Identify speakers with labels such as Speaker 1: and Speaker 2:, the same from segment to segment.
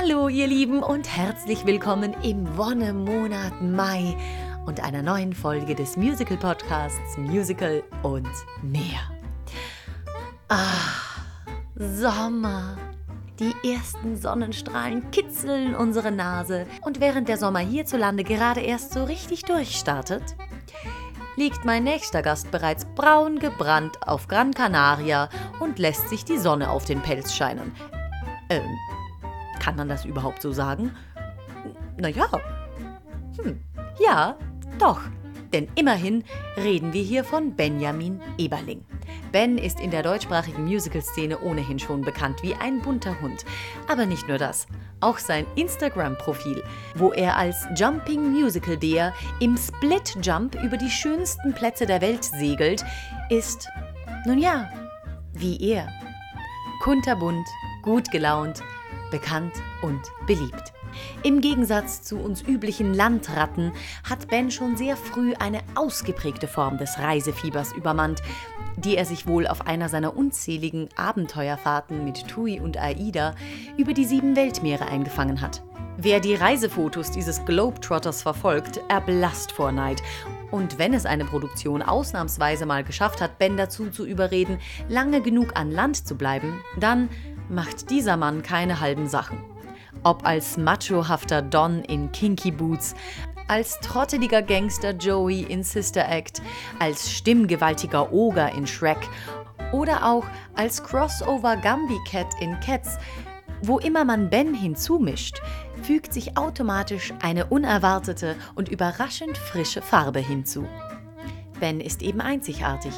Speaker 1: Hallo ihr Lieben und herzlich willkommen im Wonnemonat Mai und einer neuen Folge des Musical Podcasts Musical und mehr. Ah, Sommer. Die ersten Sonnenstrahlen kitzeln unsere Nase und während der Sommer hierzulande gerade erst so richtig durchstartet, liegt mein nächster Gast bereits braun gebrannt auf Gran Canaria und lässt sich die Sonne auf den Pelz scheinen. Ähm, kann man das überhaupt so sagen? Naja. Hm. Ja, doch. Denn immerhin reden wir hier von Benjamin Eberling. Ben ist in der deutschsprachigen Musical-Szene ohnehin schon bekannt wie ein bunter Hund. Aber nicht nur das. Auch sein Instagram-Profil, wo er als Jumping Musical Deer im Split Jump über die schönsten Plätze der Welt segelt, ist, nun ja, wie er. Kunterbunt, gut gelaunt, bekannt und beliebt. Im Gegensatz zu uns üblichen Landratten hat Ben schon sehr früh eine ausgeprägte Form des Reisefiebers übermannt, die er sich wohl auf einer seiner unzähligen Abenteuerfahrten mit Tui und Aida über die sieben Weltmeere eingefangen hat. Wer die Reisefotos dieses Globetrotters verfolgt, erblasst vor Neid. Und wenn es eine Produktion ausnahmsweise mal geschafft hat, Ben dazu zu überreden, lange genug an Land zu bleiben, dann macht dieser Mann keine halben Sachen. Ob als machohafter Don in Kinky Boots, als trotteliger Gangster Joey in Sister Act, als stimmgewaltiger Oger in Shrek oder auch als Crossover Gumby Cat in Cats, wo immer man Ben hinzumischt, fügt sich automatisch eine unerwartete und überraschend frische Farbe hinzu. Ben ist eben einzigartig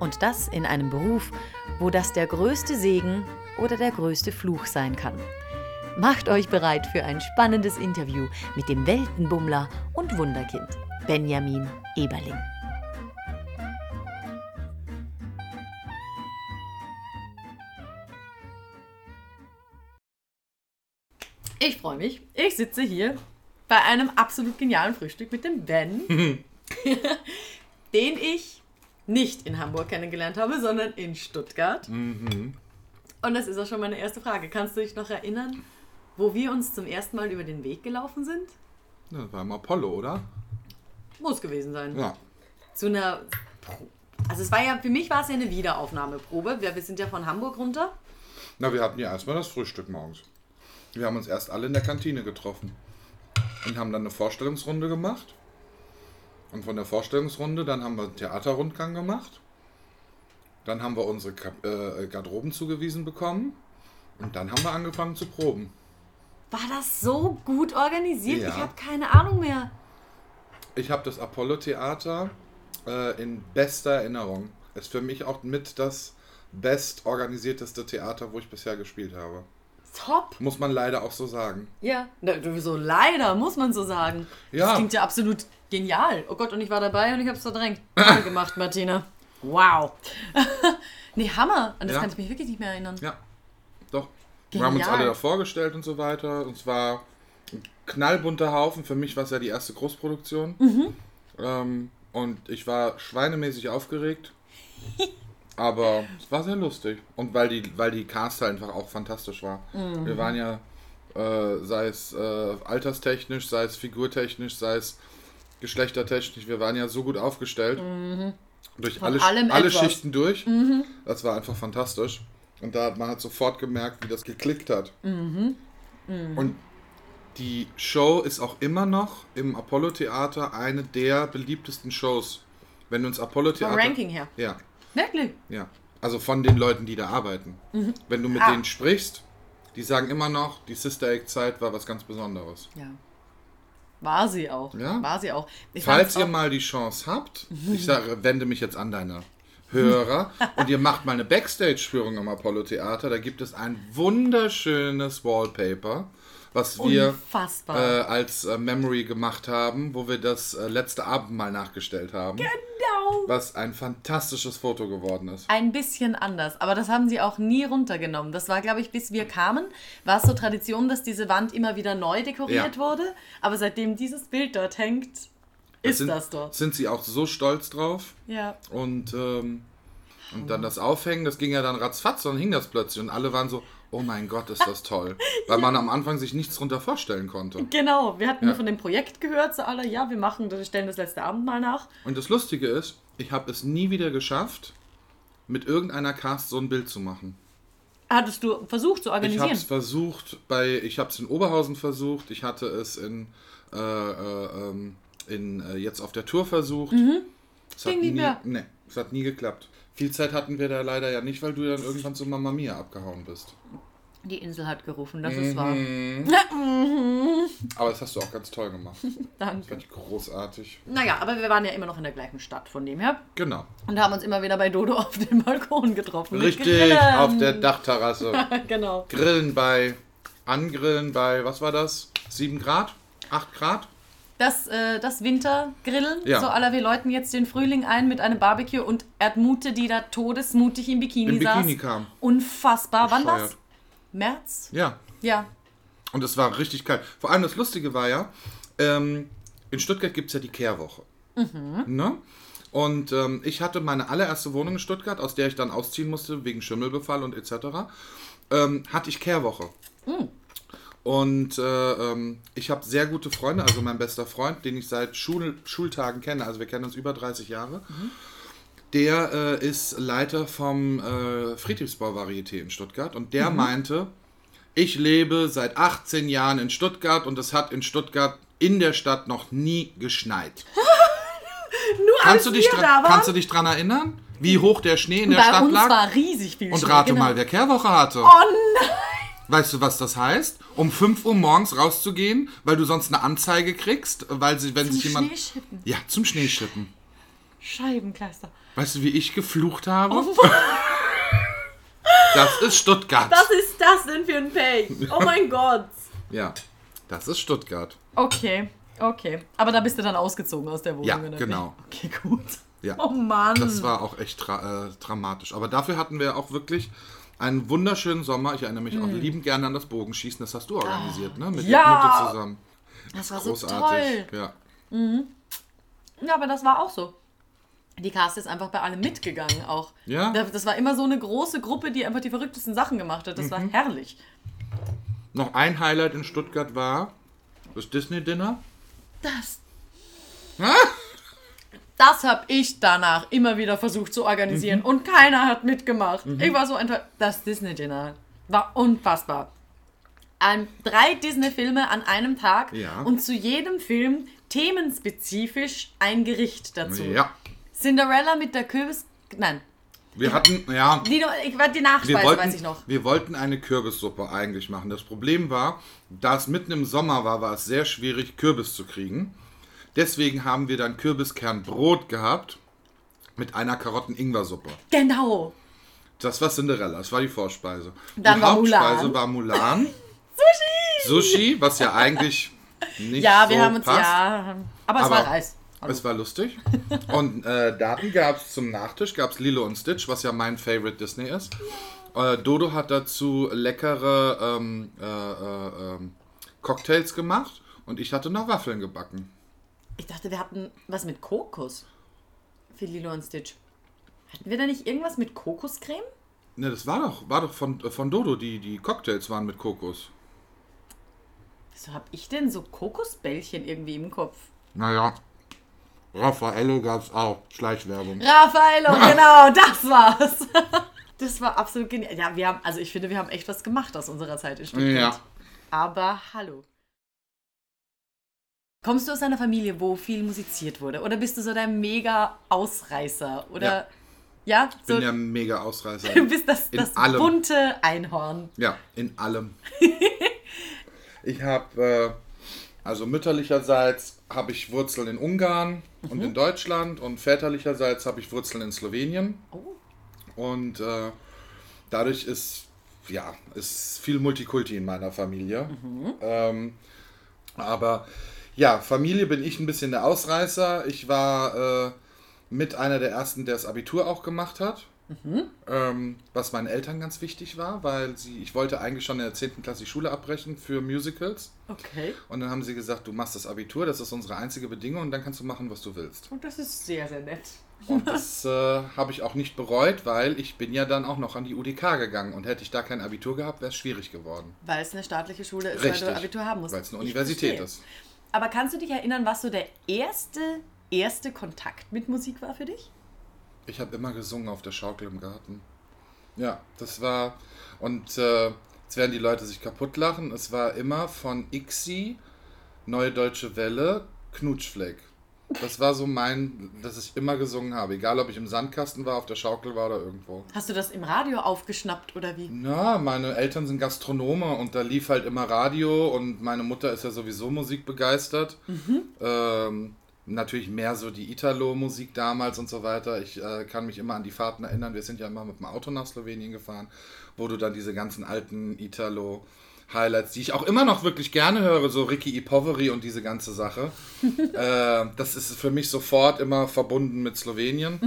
Speaker 1: und das in einem Beruf, wo das der größte Segen oder der größte Fluch sein kann. Macht euch bereit für ein spannendes Interview mit dem Weltenbummler und Wunderkind Benjamin Eberling. Ich freue mich. Ich sitze hier bei einem absolut genialen Frühstück mit dem Ben, den ich nicht in Hamburg kennengelernt habe, sondern in Stuttgart. Und das ist auch schon meine erste Frage. Kannst du dich noch erinnern, wo wir uns zum ersten Mal über den Weg gelaufen sind?
Speaker 2: Das war im Apollo, oder?
Speaker 1: Muss gewesen sein.
Speaker 2: Ja.
Speaker 1: Zu einer. Pro- Also, es war ja, für mich war es ja eine Wiederaufnahmeprobe. Wir, wir sind ja von Hamburg runter.
Speaker 2: Na, wir hatten ja erstmal das Frühstück morgens. Wir haben uns erst alle in der Kantine getroffen und haben dann eine Vorstellungsrunde gemacht. Und von der Vorstellungsrunde, dann haben wir einen Theaterrundgang gemacht. Dann haben wir unsere Kap äh, Garderoben zugewiesen bekommen. Und dann haben wir angefangen zu proben.
Speaker 1: War das so gut organisiert?
Speaker 2: Ja.
Speaker 1: Ich habe keine Ahnung mehr.
Speaker 2: Ich habe das Apollo-Theater äh, in bester Erinnerung. Ist für mich auch mit das best organisierteste Theater, wo ich bisher gespielt habe.
Speaker 1: Top.
Speaker 2: Muss man leider auch so sagen.
Speaker 1: Ja. So leider, muss man so sagen.
Speaker 2: Ja.
Speaker 1: Das klingt ja absolut genial. Oh Gott, und ich war dabei und ich habe es verdrängt. Toll gemacht, Martina. Wow. nee, Hammer. An das
Speaker 2: Ja.
Speaker 1: kann ich mich wirklich nicht mehr erinnern.
Speaker 2: Ja, doch. Wir haben uns
Speaker 1: Genial.
Speaker 2: alle da vorgestellt und so weiter. Und es war ein knallbunter Haufen. Für mich war es ja die erste Großproduktion.
Speaker 1: Mhm.
Speaker 2: Ähm, und ich war schweinemäßig aufgeregt. Aber es war sehr lustig. Und weil die, weil die Cast einfach auch fantastisch war.
Speaker 1: Mhm.
Speaker 2: Wir waren ja, äh, sei es äh, alterstechnisch, sei es figurtechnisch, sei es geschlechtertechnisch, wir waren ja so gut aufgestellt. Durch
Speaker 1: Mhm. Von
Speaker 2: alle,
Speaker 1: allem
Speaker 2: alle
Speaker 1: etwas. Mhm.
Speaker 2: Schichten durch. Das war einfach fantastisch. Und da hat man hat sofort gemerkt, wie das geklickt hat.
Speaker 1: Mhm.
Speaker 2: Und die Show ist auch immer noch im Apollo-Theater eine der beliebtesten Shows. Wenn du ins
Speaker 1: Vom
Speaker 2: Apollo-Theater...
Speaker 1: Ranking her.
Speaker 2: Ja,
Speaker 1: Wirklich?
Speaker 2: ja. Also von den Leuten, die da arbeiten. Wenn du mit
Speaker 1: Ah.
Speaker 2: denen sprichst, die sagen immer noch, die Sister Act-Zeit war was ganz Besonderes.
Speaker 1: Ja. War sie auch.
Speaker 2: Ja.
Speaker 1: War sie auch. Ich
Speaker 2: Falls ihr
Speaker 1: auch-
Speaker 2: mal die Chance habt, ich sage, wende mich jetzt an deine Hörer und ihr macht mal eine Backstage-Führung am Apollo-Theater, da gibt es ein wunderschönes Wallpaper, was wir äh, als äh, Memory gemacht haben, wo wir das äh, letzte Abendmahl nachgestellt haben.
Speaker 1: Genau.
Speaker 2: Was ein fantastisches Foto geworden ist.
Speaker 1: Ein bisschen anders, aber das haben sie auch nie runtergenommen. Das war, glaube ich, bis wir kamen, war es so Tradition, dass diese Wand immer wieder neu dekoriert
Speaker 2: Ja.
Speaker 1: wurde. Aber seitdem dieses Bild dort hängt, ist
Speaker 2: sind,
Speaker 1: das dort.
Speaker 2: Sind sie auch so stolz drauf?
Speaker 1: Ja.
Speaker 2: Und, ähm, und dann das Aufhängen, das ging ja dann ratzfatz, dann hing das plötzlich und alle waren so, oh mein Gott, ist das toll. Weil man am Anfang sich nichts drunter vorstellen konnte.
Speaker 1: Genau, wir hatten
Speaker 2: Ja.
Speaker 1: nur von dem Projekt gehört, so alle, ja, wir machen, wir stellen das letzte Abendmahl nach.
Speaker 2: Und das Lustige ist, ich habe es nie wieder geschafft, mit irgendeiner Cast so ein Bild zu machen.
Speaker 1: Hattest du versucht zu
Speaker 2: Ich habe
Speaker 1: organisieren?
Speaker 2: es versucht, bei, ich habe es in Oberhausen versucht, ich hatte es in, äh, äh, ähm, in äh, jetzt auf der Tour versucht. Es hat
Speaker 1: Ging nicht
Speaker 2: nie,
Speaker 1: mehr.
Speaker 2: nee, es hat nie geklappt. Viel Zeit hatten wir da leider ja nicht, weil du dann irgendwann zu Mama Mia abgehauen bist.
Speaker 1: Die Insel hat gerufen, das ist wahr.
Speaker 2: Aber das hast du auch ganz toll gemacht.
Speaker 1: Danke.
Speaker 2: Fand ich großartig.
Speaker 1: Naja, aber wir waren ja immer noch in der gleichen Stadt von dem her.
Speaker 2: Genau.
Speaker 1: Und haben uns immer wieder bei Dodo auf dem Balkon getroffen.
Speaker 2: Richtig, auf der Dachterrasse.
Speaker 1: Genau.
Speaker 2: Grillen bei, angrillen bei, was war das? 7 Grad? 8 Grad?
Speaker 1: Das, äh, das Wintergrillen,
Speaker 2: Ja.
Speaker 1: so aller wir läuten jetzt den Frühling ein mit einem Barbecue und Erdmute, die da todesmutig im Bikini,
Speaker 2: Im Bikini
Speaker 1: saß.
Speaker 2: kam.
Speaker 1: Unfassbar. Wann das?
Speaker 2: Bescheuert.
Speaker 1: März?
Speaker 2: Ja,
Speaker 1: Ja.
Speaker 2: und es war richtig kalt. Vor allem das Lustige war ja, ähm, in Stuttgart gibt es ja die Kehrwoche. Ne? Und ähm, ich hatte meine allererste Wohnung in Stuttgart, aus der ich dann ausziehen musste, wegen Schimmelbefall und etc. Ähm, hatte ich Kehrwoche. Und äh, ähm, ich habe sehr gute Freunde, also mein bester Freund, den ich seit Schul Schultagen kenne, also wir kennen uns über 30 Jahre. Der äh, ist Leiter vom äh, Friedrichsbau-Varieté in Stuttgart und der meinte, ich lebe seit 18 Jahren in Stuttgart und es hat in Stuttgart in der Stadt noch nie geschneit.
Speaker 1: Nur
Speaker 2: Kannst du, dich dran, kannst du dich dran erinnern, wie hoch der Schnee in der
Speaker 1: Bei
Speaker 2: Stadt
Speaker 1: uns
Speaker 2: lag?
Speaker 1: war riesig viel
Speaker 2: und
Speaker 1: Schnee,
Speaker 2: rate
Speaker 1: genau.
Speaker 2: mal, wer Kehrwoche hatte.
Speaker 1: Oh nein!
Speaker 2: Weißt du, was das heißt? Um 5 Uhr morgens rauszugehen, weil du sonst eine Anzeige kriegst, weil sie, wenn
Speaker 1: Zum
Speaker 2: sich jemand.
Speaker 1: Schneeschippen.
Speaker 2: Ja, zum Schneeschippen.
Speaker 1: Scheibenkleister.
Speaker 2: Weißt du, wie ich geflucht habe?
Speaker 1: Oh
Speaker 2: das ist Stuttgart.
Speaker 1: Was ist das denn für ein Pay? Oh mein Gott.
Speaker 2: ja, das ist Stuttgart.
Speaker 1: Okay, okay. Aber da bist du dann ausgezogen aus der Wohnung,
Speaker 2: Ja,
Speaker 1: oder wie?
Speaker 2: genau.
Speaker 1: Okay, gut.
Speaker 2: Ja.
Speaker 1: Oh Mann.
Speaker 2: Das war auch echt tra äh, dramatisch. Aber dafür hatten wir auch wirklich einen wunderschönen Sommer. Ich erinnere mich auch liebend gerne an das Bogenschießen. Das hast du organisiert, ne? Mit
Speaker 1: Mhm. Ja.
Speaker 2: der Mutter zusammen.
Speaker 1: das war so
Speaker 2: Großartig.
Speaker 1: toll.
Speaker 2: Ja.
Speaker 1: Ja, aber das war auch so. Die Cast ist einfach bei allem mitgegangen auch.
Speaker 2: Ja.
Speaker 1: Da- Das war immer so eine große Gruppe, die einfach die verrücktesten Sachen gemacht hat. Das war
Speaker 2: Mhm.
Speaker 1: herrlich.
Speaker 2: Noch ein Highlight in Stuttgart war das Disney-Dinner.
Speaker 1: Das. Das habe ich danach immer wieder versucht zu organisieren
Speaker 2: Mhm.
Speaker 1: und keiner hat mitgemacht. Ich war so einfach. Das Disney-Dinner war unfassbar. An drei Disney-Filme an einem Tag
Speaker 2: Ja.
Speaker 1: und zu jedem Film themenspezifisch ein Gericht dazu.
Speaker 2: Ja.
Speaker 1: Cinderella mit der Kürbis. Nein,
Speaker 2: Wir hatten, ja,
Speaker 1: die, ich, die Nachspeise
Speaker 2: wollten,
Speaker 1: weiß ich noch.
Speaker 2: wir wollten eine Kürbissuppe eigentlich machen. Das Problem war, da es mitten im Sommer war, war es sehr schwierig, Kürbis zu kriegen. Deswegen haben wir dann Kürbiskernbrot gehabt mit einer Karotten-Ingwer-Suppe.
Speaker 1: Genau.
Speaker 2: Das war Cinderella, das war die Vorspeise.
Speaker 1: Dann
Speaker 2: die
Speaker 1: war
Speaker 2: Hauptspeise
Speaker 1: Mulan.
Speaker 2: war Mulan.
Speaker 1: Sushi!
Speaker 2: Sushi, was ja eigentlich nicht
Speaker 1: Ja,
Speaker 2: so
Speaker 1: wir haben uns
Speaker 2: passt.
Speaker 1: ja. Aber es
Speaker 2: Aber
Speaker 1: war Reis. Hallo.
Speaker 2: Es war lustig. Und äh, Daten gab es zum Nachtisch, gab es Lilo und Stitch, was ja mein Favorite Disney ist. Äh, Dodo hat dazu leckere ähm, äh, äh, ähm, Cocktails gemacht und ich hatte noch Waffeln gebacken.
Speaker 1: Ich dachte, wir hatten was mit Kokos. Für Lilo und Stitch. Hatten wir da nicht irgendwas mit Kokoscreme?
Speaker 2: Ne, das war doch, war doch von, von Dodo, die, die Cocktails waren mit Kokos.
Speaker 1: Wieso hab ich denn so Kokosbällchen irgendwie im Kopf?
Speaker 2: Naja, Raffaello gab es auch, Schleichwerbung.
Speaker 1: Raffaello, genau, das war's. Das war absolut genial. Ja, wir haben, also ich finde, wir haben echt was gemacht aus unserer Zeit in Stuttgart.
Speaker 2: Ja.
Speaker 1: Aber hallo. Kommst du aus einer Familie, wo viel musiziert wurde? Oder bist du so der mega Ausreißer? Oder ja,
Speaker 2: Ich
Speaker 1: so
Speaker 2: bin der mega Ausreißer.
Speaker 1: du bist das, das
Speaker 2: allem.
Speaker 1: bunte Einhorn.
Speaker 2: Ja, in allem. ich habe, äh, also mütterlicherseits habe ich Wurzeln in Ungarn und in Deutschland und väterlicherseits habe ich Wurzeln in Slowenien.
Speaker 1: Oh.
Speaker 2: Und äh, dadurch ist, ja, ist viel Multikulti in meiner Familie. Ähm, aber ja, Familie bin ich ein bisschen der Ausreißer. Ich war äh, mit einer der ersten, der das Abitur auch gemacht hat. Ähm, was meinen Eltern ganz wichtig war, weil sie, ich wollte eigentlich schon in der 10. Klasse die Schule abbrechen für Musicals.
Speaker 1: Okay.
Speaker 2: Und dann haben sie gesagt, du machst das Abitur, das ist unsere einzige Bedingung und dann kannst du machen, was du willst.
Speaker 1: Und das ist sehr, sehr nett.
Speaker 2: Und das äh, habe ich auch nicht bereut, weil ich bin ja dann auch noch an die UDK gegangen. Und hätte ich da kein Abitur gehabt, wäre es schwierig geworden.
Speaker 1: Weil es eine staatliche Schule ist,
Speaker 2: Richtig,
Speaker 1: weil du Abitur haben musst.
Speaker 2: Weil es eine
Speaker 1: Ich
Speaker 2: Universität
Speaker 1: verstehe.
Speaker 2: ist.
Speaker 1: Aber kannst du dich erinnern, was so der erste, erste Kontakt mit Musik war für dich?
Speaker 2: Ich habe immer gesungen auf der Schaukel im Garten. Ja, das war. Und äh, jetzt werden die Leute sich kaputt lachen. Es war immer von Ixi, Neue Deutsche Welle, Knutschfleck. Das war so mein, dass ich immer gesungen habe. Egal, ob ich im Sandkasten war, auf der Schaukel war oder irgendwo.
Speaker 1: Hast du das im Radio aufgeschnappt oder wie?
Speaker 2: Na, meine Eltern sind Gastronome und da lief halt immer Radio und meine Mutter ist ja sowieso musikbegeistert. Ähm, natürlich mehr so die Italo-Musik damals und so weiter. Ich äh, kann mich immer an die Fahrten erinnern. Wir sind ja immer mit dem Auto nach Slowenien gefahren, wo du dann diese ganzen alten Italo- Highlights, die ich auch immer noch wirklich gerne höre, so Ricky Ipoveri und diese ganze Sache. äh, das ist für mich sofort immer verbunden mit Slowenien.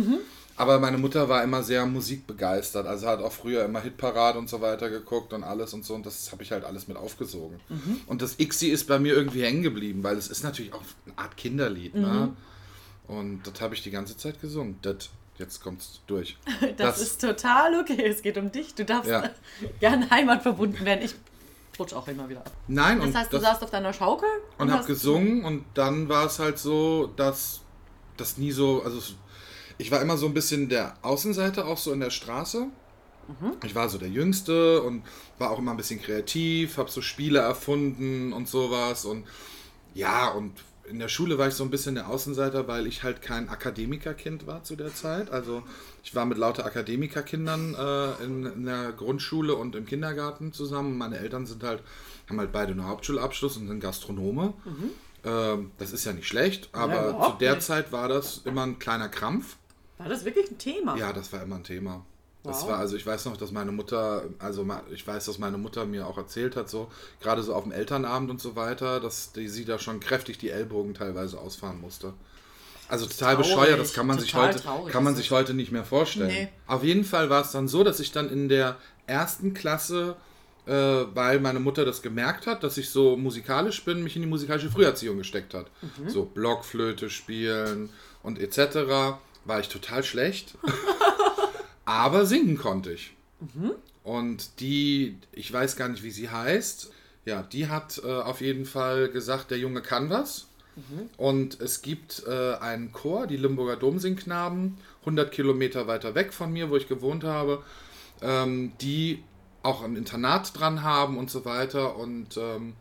Speaker 2: Aber meine Mutter war immer sehr musikbegeistert, also hat auch früher immer Hitparade und so weiter geguckt und alles und so und das habe ich halt alles mit aufgesogen. Und das Ixi ist bei mir irgendwie hängen geblieben, weil es ist natürlich auch eine Art Kinderlied, ne? Und das habe ich die ganze Zeit gesungen. Das, jetzt kommt's durch.
Speaker 1: Das, ist total okay. Es geht um dich. Du darfst
Speaker 2: Ja.
Speaker 1: gerne heimatverbunden werden. Ich rutsch auch immer wieder ab.
Speaker 2: Nein,
Speaker 1: Das
Speaker 2: und
Speaker 1: heißt, du saßt auf deiner Schaukel
Speaker 2: und habe
Speaker 1: hast-
Speaker 2: gesungen und dann war es halt so, dass das nie so, also es- ich war immer so ein bisschen der Außenseiter auch so in der Straße. Ich war so der Jüngste und war auch immer ein bisschen kreativ, habe so Spiele erfunden und sowas und ja und in der Schule war ich so ein bisschen der Außenseiter, weil ich halt kein Akademikerkind war zu der Zeit. Also ich war mit lauter Akademikerkindern äh, in, in der Grundschule und im Kindergarten zusammen. Meine Eltern sind halt, haben halt beide einen Hauptschulabschluss und sind Gastronome. Ähm, das ist ja nicht schlecht, aber zu
Speaker 1: überhaupt
Speaker 2: der
Speaker 1: nicht.
Speaker 2: Zeit war das immer ein kleiner Krampf.
Speaker 1: War das wirklich ein Thema?
Speaker 2: Ja, das war immer ein Thema. Das
Speaker 1: Wow.
Speaker 2: war, also ich weiß noch, dass meine Mutter, also ich weiß, dass meine Mutter mir auch erzählt hat, so, gerade so auf dem Elternabend und so weiter, dass die, sie da schon kräftig die Ellbogen teilweise ausfahren musste. Also total
Speaker 1: Traurig,
Speaker 2: bescheuert, das kann man sich heute,
Speaker 1: traurig
Speaker 2: kann man sich heute nicht mehr vorstellen.
Speaker 1: Nee.
Speaker 2: Auf jeden Fall war es dann so, dass ich dann in der ersten Klasse, äh, weil meine Mutter das gemerkt hat, dass ich so musikalisch bin, mich in die musikalische Früherziehung gesteckt hat.
Speaker 1: Mhm.
Speaker 2: So Blockflöte spielen und etc. war ich total schlecht. Aber singen konnte ich. Und die, ich weiß gar nicht, wie sie heißt, ja, die hat äh, auf jeden Fall gesagt, der Junge kann was. Und es gibt äh, einen Chor, die Limburger Domsingknaben, 100 Kilometer weiter weg von mir, wo ich gewohnt habe, ähm, die auch ein Internat dran haben und so weiter. Und ähm,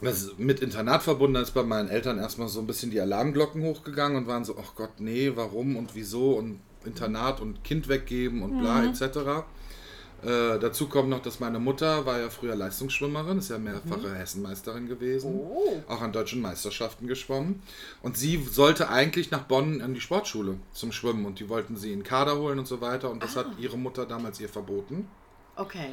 Speaker 2: das mit Internat verbunden da ist bei meinen Eltern erstmal so ein bisschen die Alarmglocken hochgegangen und waren so, ach Gott, nee, warum und wieso und Internat und Kind weggeben und bla etc. Äh, dazu kommt noch, dass meine Mutter war ja früher Leistungsschwimmerin, ist ja mehrfache Hessenmeisterin gewesen,
Speaker 1: Oh.
Speaker 2: auch an deutschen Meisterschaften geschwommen. Und sie sollte eigentlich nach Bonn in die Sportschule zum Schwimmen und die wollten sie in den Kader holen und so weiter und das hat ihre Mutter damals ihr verboten.
Speaker 1: Okay.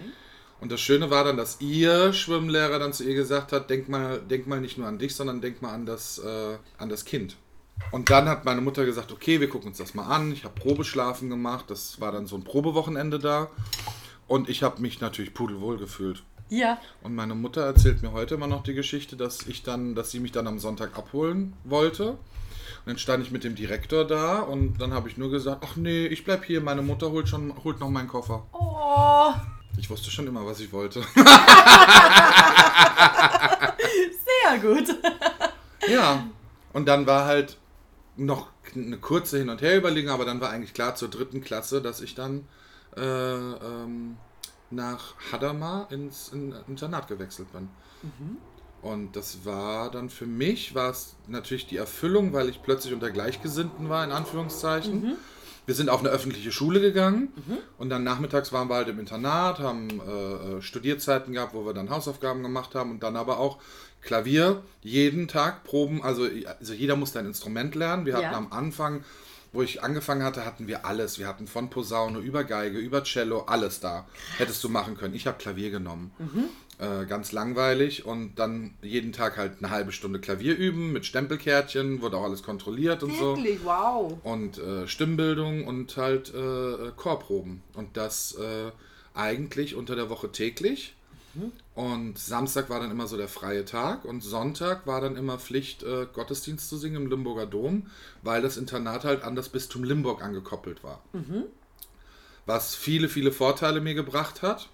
Speaker 2: Und das Schöne war dann, dass ihr Schwimmlehrer dann zu ihr gesagt hat, denk mal, denk mal nicht nur an dich, sondern denk mal an das, äh, an das Kind. Und dann hat meine Mutter gesagt, okay, wir gucken uns das mal an. Ich habe Probeschlafen gemacht, das war dann so ein Probewochenende da. Und ich habe mich natürlich pudelwohl gefühlt.
Speaker 1: Ja.
Speaker 2: Und meine Mutter erzählt mir heute immer noch die Geschichte, dass ich dann, dass sie mich dann am Sonntag abholen wollte. Und dann stand ich mit dem Direktor da und dann habe ich nur gesagt, ach nee, ich bleib hier, meine Mutter holt schon, holt noch meinen Koffer.
Speaker 1: Oh,
Speaker 2: Ich wusste schon immer, was ich wollte.
Speaker 1: sehr gut.
Speaker 2: Ja, und dann war halt noch eine kurze Hin- und Herüberlegung, aber dann war eigentlich klar zur dritten Klasse, dass ich dann äh, ähm, nach Hadamar ins in, Internat gewechselt bin. Und das war dann für mich, war es natürlich die Erfüllung, weil ich plötzlich unter Gleichgesinnten war, in Anführungszeichen. Wir sind auf eine öffentliche Schule gegangen und dann nachmittags waren wir halt im Internat, haben äh, äh, Studierzeiten gehabt, wo wir dann Hausaufgaben gemacht haben und dann aber auch Klavier, jeden Tag Proben, also, also jeder musste ein Instrument lernen. Wir hatten
Speaker 1: Ja.
Speaker 2: am Anfang, wo ich angefangen hatte, hatten wir alles. Wir hatten von Posaune über Geige, über Cello, alles da. Hättest du machen können. Ich habe Klavier genommen. Äh, ganz langweilig und dann jeden Tag halt eine halbe Stunde Klavier üben mit Stempelkärtchen, wurde auch alles kontrolliert und so
Speaker 1: Wirklich, wow.
Speaker 2: und äh, Stimmbildung und halt äh, Chorproben. Und das äh, eigentlich unter der Woche täglich. Und Samstag war dann immer so der freie Tag und Sonntag war dann immer Pflicht, äh, Gottesdienst zu singen im Limburger Dom, weil das Internat halt an das Bistum Limburg angekoppelt war. Was viele, viele Vorteile mir gebracht hat,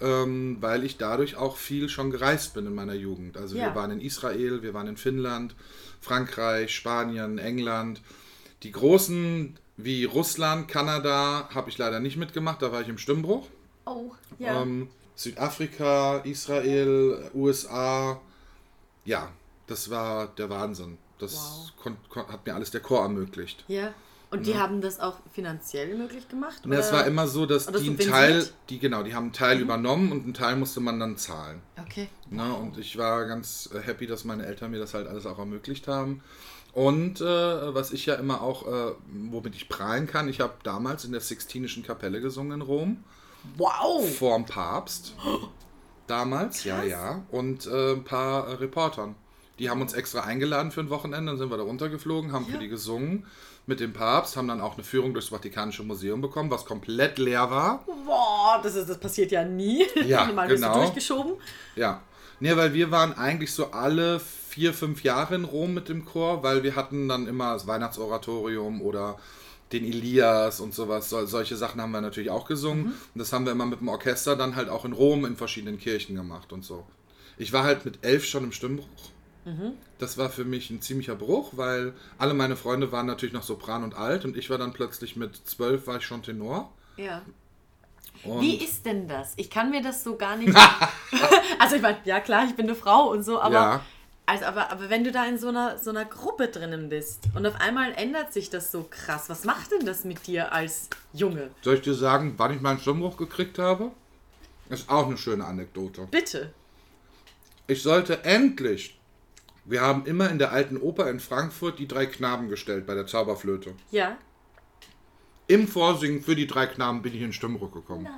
Speaker 2: ähm, weil ich dadurch auch viel schon gereist bin in meiner Jugend. Also
Speaker 1: Ja.
Speaker 2: wir waren in Israel, wir waren in Finnland, Frankreich, Spanien, England. Die großen wie Russland, Kanada habe ich leider nicht mitgemacht, da war ich im Stimmbruch.
Speaker 1: Oh, ja.
Speaker 2: Ähm, Südafrika, Israel, USA. Ja, das war der Wahnsinn. Das
Speaker 1: Wow.
Speaker 2: hat mir alles der Chor ermöglicht.
Speaker 1: ja. Und die haben das auch finanziell möglich gemacht?
Speaker 2: Und es war immer so, dass
Speaker 1: oder
Speaker 2: die einen? Teil, die genau, die haben einen Teil übernommen und einen Teil musste man dann zahlen.
Speaker 1: Okay.
Speaker 2: Ne? Und ich war ganz äh, happy, dass meine Eltern mir das halt alles auch ermöglicht haben. Und äh, was ich ja immer auch, äh, womit ich prahlen kann, ich habe damals in der Sixtinischen Kapelle gesungen in Rom.
Speaker 1: Wow!
Speaker 2: vorm Papst. Damals, ja, ja. Und äh, ein paar äh, Reportern. Die haben uns extra eingeladen für ein Wochenende, dann sind wir da runtergeflogen, haben für die gesungen mit dem Papst, haben dann auch eine Führung durchs Vatikanische Museum bekommen, was komplett leer war.
Speaker 1: Boah, das, ist, das passiert ja nie.
Speaker 2: Ja,
Speaker 1: Mal
Speaker 2: genau.
Speaker 1: durchgeschoben.
Speaker 2: Ja. Nee, weil wir waren eigentlich so alle vier, fünf Jahre in Rom mit dem Chor, weil wir hatten dann immer das Weihnachtsoratorium oder den Elias und sowas. Sol solche Sachen haben wir natürlich auch gesungen. Und das haben wir immer mit dem Orchester dann halt auch in Rom in verschiedenen Kirchen gemacht und so. Ich war halt mit elf schon im Stimmbruch. Das war für mich ein ziemlicher Bruch, weil alle meine Freunde waren natürlich noch Sopran und alt und ich war dann plötzlich mit zwölf war ich schon Tenor.
Speaker 1: Ja.
Speaker 2: Und
Speaker 1: Wie ist denn das? Ich kann mir das so gar nicht. also ich meine, ja klar, ich bin eine Frau und so, aber,
Speaker 2: Ja.
Speaker 1: also, aber, aber wenn du da in so einer, so einer Gruppe drinnen bist und auf einmal ändert sich das so krass, was macht denn das mit dir als Junge?
Speaker 2: Soll ich dir sagen, wann ich meinen Stimmbruch gekriegt habe? Ist auch eine schöne Anekdote.
Speaker 1: Bitte.
Speaker 2: Ich sollte endlich. Wir haben immer in der alten Oper in Frankfurt die drei Knaben gestellt bei der Zauberflöte.
Speaker 1: Ja.
Speaker 2: Im Vorsingen für die drei Knaben bin ich in Stimmbruch gekommen.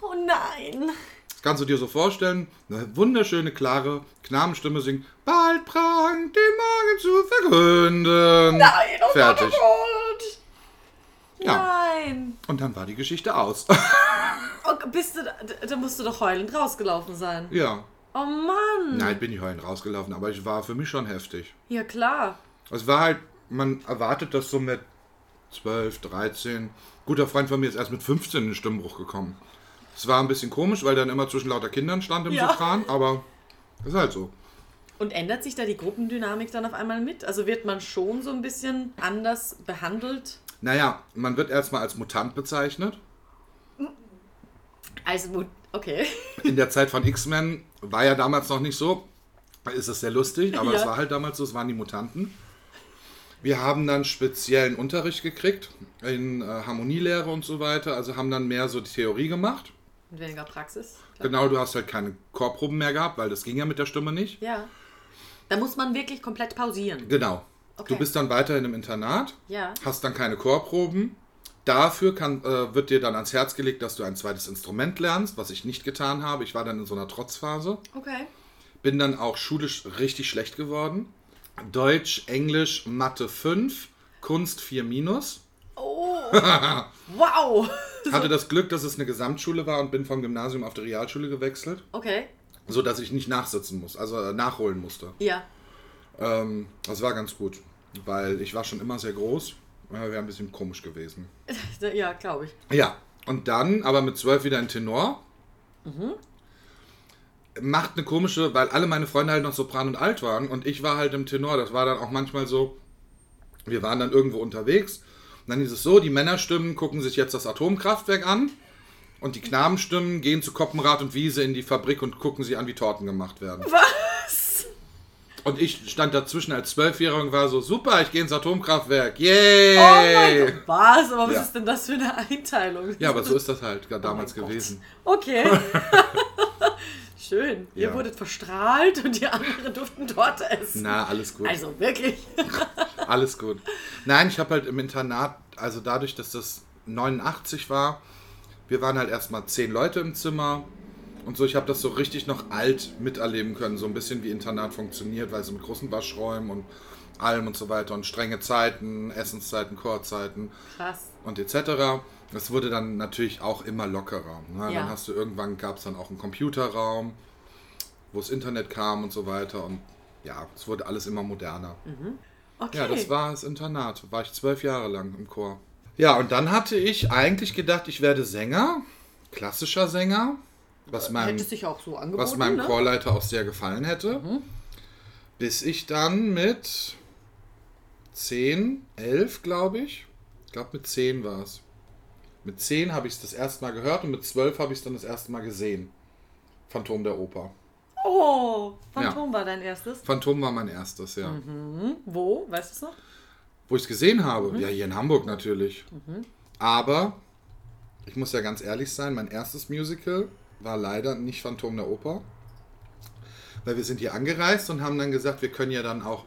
Speaker 1: Oh nein.
Speaker 2: Das kannst du dir so vorstellen, eine wunderschöne, klare Knabenstimme singt, bald Prank den Morgen zu verkünden.
Speaker 1: Nein, oh
Speaker 2: Fertig.
Speaker 1: Gott, oh Gott.
Speaker 2: Ja.
Speaker 1: Nein.
Speaker 2: Und dann war die Geschichte aus.
Speaker 1: Oh, bist du, da, da musst du doch heulend rausgelaufen sein.
Speaker 2: ja.
Speaker 1: Oh Mann.
Speaker 2: Nein, bin ich heulend rausgelaufen, aber ich war für mich schon heftig.
Speaker 1: Ja klar.
Speaker 2: Es war halt, man erwartet das so mit 12, 13. Guter Freund von mir ist erst mit 15 in den Stimmbruch gekommen. Es war ein bisschen komisch, weil dann immer zwischen lauter Kindern stand im
Speaker 1: Ja.
Speaker 2: Sopran, aber ist halt so.
Speaker 1: Und ändert sich da die Gruppendynamik dann auf einmal mit? Also wird man schon so ein bisschen anders behandelt?
Speaker 2: Naja, man wird erstmal als Mutant bezeichnet.
Speaker 1: Also, okay.
Speaker 2: In der Zeit von X-Men war ja damals noch nicht so. Ist es sehr lustig, aber
Speaker 1: Ja.
Speaker 2: es war halt damals so, es waren die Mutanten. Wir haben dann speziellen Unterricht gekriegt in äh, Harmonielehre und so weiter, also haben dann mehr so die Theorie gemacht.
Speaker 1: Und weniger Praxis. Klar.
Speaker 2: Genau, du hast halt keine Chorproben mehr gehabt, weil das ging ja mit der Stimme nicht.
Speaker 1: Ja. Da muss man wirklich komplett pausieren.
Speaker 2: Genau.
Speaker 1: Okay.
Speaker 2: Du bist dann weiterhin im Internat,
Speaker 1: Ja.
Speaker 2: hast dann keine Chorproben. Dafür kann, äh, wird dir dann ans Herz gelegt, dass du ein zweites Instrument lernst, was ich nicht getan habe. Ich war dann in so einer Trotzphase.
Speaker 1: Okay.
Speaker 2: Bin dann auch schulisch richtig schlecht geworden. Deutsch, Englisch, Mathe 5, Kunst 4 minus.
Speaker 1: Oh. wow.
Speaker 2: Hatte das Glück, dass es eine Gesamtschule war und bin vom Gymnasium auf die Realschule gewechselt,
Speaker 1: Okay.
Speaker 2: so dass ich nicht nachsitzen muss, also äh, nachholen musste.
Speaker 1: Ja.
Speaker 2: Ähm, das war ganz gut, weil ich war schon immer sehr groß. Ja, Wäre ein bisschen komisch gewesen.
Speaker 1: Ja, glaube ich.
Speaker 2: Ja, und dann aber mit zwölf wieder ein Tenor. Macht eine komische, weil alle meine Freunde halt noch Sopran und Alt waren und ich war halt im Tenor. Das war dann auch manchmal so, wir waren dann irgendwo unterwegs. Und dann hieß es so, die Männerstimmen gucken sich jetzt das Atomkraftwerk an und die Knabenstimmen gehen zu Koppenrad und Wiese in die Fabrik und gucken sich an, wie Torten gemacht werden.
Speaker 1: Was?
Speaker 2: Und ich stand dazwischen als Zwölfjähriger und war so, super, ich gehe ins Atomkraftwerk, yay!
Speaker 1: Oh mein Gott. Was? Aber was
Speaker 2: Ja.
Speaker 1: ist denn das für eine Einteilung?
Speaker 2: Ja, aber so ist das halt
Speaker 1: Oh
Speaker 2: damals
Speaker 1: Gott.
Speaker 2: gewesen.
Speaker 1: Okay. Schön. Ihr
Speaker 2: Ja.
Speaker 1: wurdet verstrahlt und die anderen durften Torte essen.
Speaker 2: Na, alles gut.
Speaker 1: Also wirklich.
Speaker 2: Alles gut. Nein, ich habe halt im Internat, also dadurch, dass das 89 war, wir waren halt erstmal zehn Leute im Zimmer und so, ich habe das so richtig noch alt miterleben können, so ein bisschen wie Internat funktioniert, weil so mit großen Waschräumen und allem und so weiter und strenge Zeiten, Essenszeiten, Chorzeiten
Speaker 1: Krass.
Speaker 2: und etc. Das wurde dann natürlich auch immer lockerer. Ne?
Speaker 1: Ja.
Speaker 2: Dann hast du irgendwann gab es dann auch einen Computerraum, wo das Internet kam und so weiter. Und ja, es wurde alles immer moderner.
Speaker 1: Okay.
Speaker 2: Ja, das war das Internat. War ich zwölf Jahre lang im Chor. Ja, und dann hatte ich eigentlich gedacht, ich werde Sänger, klassischer Sänger, was meinem,
Speaker 1: so
Speaker 2: was meinem
Speaker 1: ne?
Speaker 2: Chorleiter auch sehr gefallen hätte. Bis ich dann mit 10, 11, glaube ich, ich glaube mit 10 war es. Mit 10 habe ich es das erste Mal gehört und mit 12 habe ich es dann das erste Mal gesehen. Phantom der Oper.
Speaker 1: Oh, Phantom war dein erstes.
Speaker 2: Phantom war mein erstes, ja.
Speaker 1: Hm, Wo? Weißt du es noch?
Speaker 2: Wo ich es gesehen habe? Ja, hier in Hamburg natürlich. Aber ich muss ja ganz ehrlich sein, mein erstes Musical war leider nicht Phantom der Oper. Weil wir sind hier angereist und haben dann gesagt, wir können ja dann auch,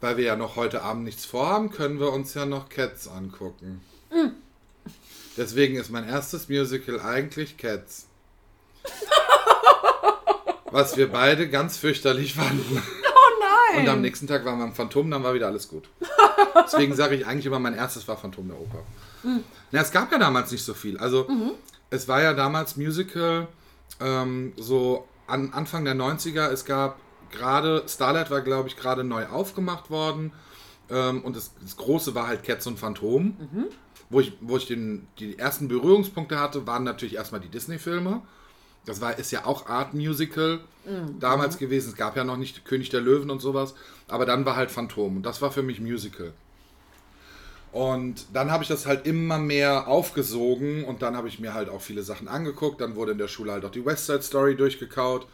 Speaker 2: weil wir ja noch heute Abend nichts vorhaben, können wir uns ja noch Cats angucken. Deswegen ist mein erstes Musical eigentlich Cats. Was wir beide ganz fürchterlich fanden.
Speaker 1: Oh nein!
Speaker 2: Und am nächsten Tag waren wir am Phantom, dann war wieder alles gut. Deswegen sage ich eigentlich immer, mein erstes war Phantom der Oper. Na, es gab ja damals nicht so viel. Also, es war ja damals Musical, ähm, so an Anfang der 90er. Es gab gerade, Starlight war, glaube ich, gerade neu aufgemacht worden. Ähm, und das, das Große war halt Cats und Phantom. Wo ich, wo ich den, die ersten Berührungspunkte hatte, waren natürlich erstmal die Disney-Filme. Das war, ist ja auch Art Musical damals gewesen. Es gab ja noch nicht König der Löwen und sowas. Aber dann war halt Phantom. Und das war für mich Musical. Und dann habe ich das halt immer mehr aufgesogen und dann habe ich mir halt auch viele Sachen angeguckt. Dann wurde in der Schule halt auch die West Side Story durchgekaut.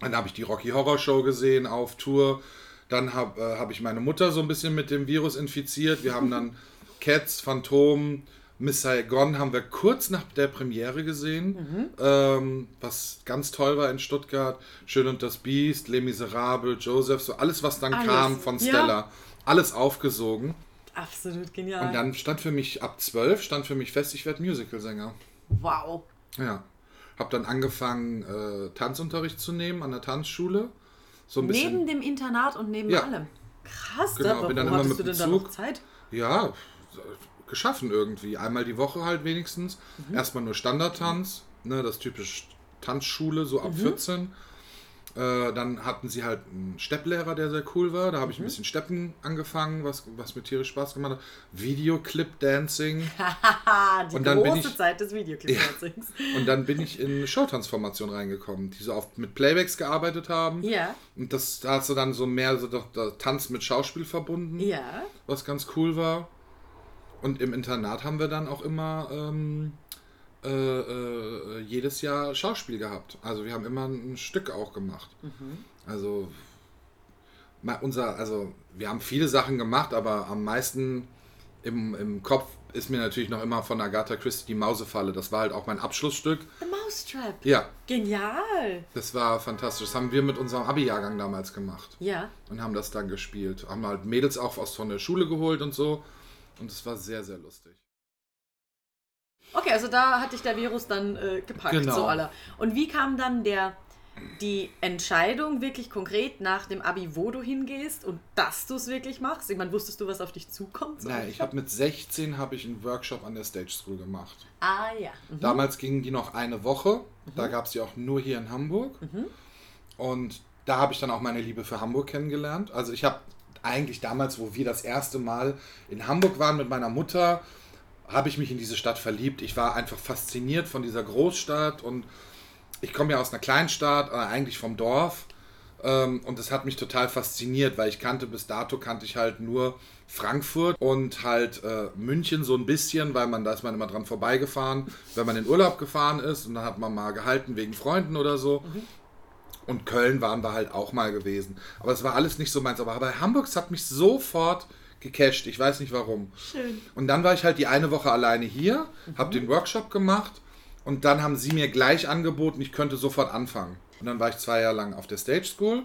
Speaker 2: Dann habe ich die Rocky Horror Show gesehen auf Tour. Dann habe äh, hab ich meine Mutter so ein bisschen mit dem Virus infiziert. Wir haben dann Cats, Phantom, Miss Saigon haben wir kurz nach der Premiere gesehen, ähm, was ganz toll war in Stuttgart. Schön und das Biest, Les Miserables, Joseph, so alles, was dann
Speaker 1: Alles,
Speaker 2: kam von
Speaker 1: ja.
Speaker 2: Stella. Alles aufgesogen.
Speaker 1: Absolut genial.
Speaker 2: Und dann stand für mich ab 12 stand für mich fest, ich werde Musicalsänger.
Speaker 1: wow.
Speaker 2: Ja. Hab dann angefangen, äh, Tanzunterricht zu nehmen an der Tanzschule. So ein bisschen.
Speaker 1: Neben dem Internat und neben
Speaker 2: Ja.
Speaker 1: allem. Krass,
Speaker 2: Genau,
Speaker 1: da,
Speaker 2: bin dann immer
Speaker 1: hattest
Speaker 2: mit
Speaker 1: du denn da noch. Zeit?
Speaker 2: Ja, geschaffen irgendwie. Einmal die Woche halt wenigstens.
Speaker 1: Mhm.
Speaker 2: Erstmal nur Standardtanz, ne, das typisch Tanzschule, so
Speaker 1: Mhm.
Speaker 2: ab 14. Äh, dann hatten sie halt einen Stepplehrer, der sehr cool war. Da habe ich
Speaker 1: Mhm.
Speaker 2: ein bisschen Steppen angefangen, was, was mir tierisch Spaß gemacht hat. Videoclip-Dancing.
Speaker 1: Haha, die
Speaker 2: Und dann bin
Speaker 1: große
Speaker 2: ich-
Speaker 1: Zeit des Videoclip-Dancings.
Speaker 2: Und dann bin ich in Showtransformation reingekommen, die so oft mit Playbacks gearbeitet haben.
Speaker 1: Ja,
Speaker 2: Und das da hast du dann so mehr so doch, da Tanz mit Schauspiel verbunden,
Speaker 1: ja.
Speaker 2: was ganz cool war. Und im Internat haben wir dann auch immer ähm, äh, äh, jedes Jahr Schauspiel gehabt. Also wir haben immer ein Stück auch gemacht. Also ma- unser, also wir haben viele Sachen gemacht, aber am meisten im, im Kopf ist mir natürlich noch immer von Agatha Christie die Mausefalle. Das war halt auch mein Abschlussstück.
Speaker 1: The Mousetrap.
Speaker 2: Ja,
Speaker 1: Genial.
Speaker 2: das war fantastisch. Das haben wir mit unserem Abi-Jahrgang damals gemacht
Speaker 1: Ja.
Speaker 2: und haben das dann gespielt. Haben halt Mädels auch aus von der Schule geholt und so. Und es war sehr, sehr lustig.
Speaker 1: Okay, also da hat dich der Virus dann äh, gepackt,
Speaker 2: Genau.
Speaker 1: so aller. Und wie kam dann der die Entscheidung wirklich konkret nach dem Abi, wo du hingehst und dass du es wirklich machst? Ich meine, wusstest du, was auf dich zukommt? So
Speaker 2: Nein, ich habe mit 16 habe ich einen Workshop an der Stage School gemacht.
Speaker 1: Ah ja. Mhm.
Speaker 2: Damals gingen die noch eine Woche. Da gab es die auch nur hier in Hamburg.
Speaker 1: Mhm.
Speaker 2: Und da habe ich dann auch meine Liebe für Hamburg kennengelernt. Also ich habe eigentlich damals, wo wir das erste Mal in Hamburg waren mit meiner Mutter, habe ich mich in diese Stadt verliebt. Ich war einfach fasziniert von dieser Großstadt und ich komme ja aus einer Kleinstadt, äh, eigentlich vom Dorf. Ähm, und das hat mich total fasziniert, weil ich kannte bis dato kannte ich halt nur Frankfurt und halt äh, München so ein bisschen, weil man da ist man immer dran vorbeigefahren, wenn man in Urlaub gefahren ist und dann hat man mal gehalten wegen Freunden oder so. Und Köln waren wir halt auch mal gewesen. Aber es war alles nicht so meins. Aber bei Hamburg hat mich sofort gecasht. Ich weiß nicht warum.
Speaker 1: Schön.
Speaker 2: Und dann war ich halt die eine Woche alleine hier, habe den Workshop gemacht und dann haben sie mir gleich angeboten, ich könnte sofort anfangen. Und dann war ich zwei Jahre lang auf der Stage School.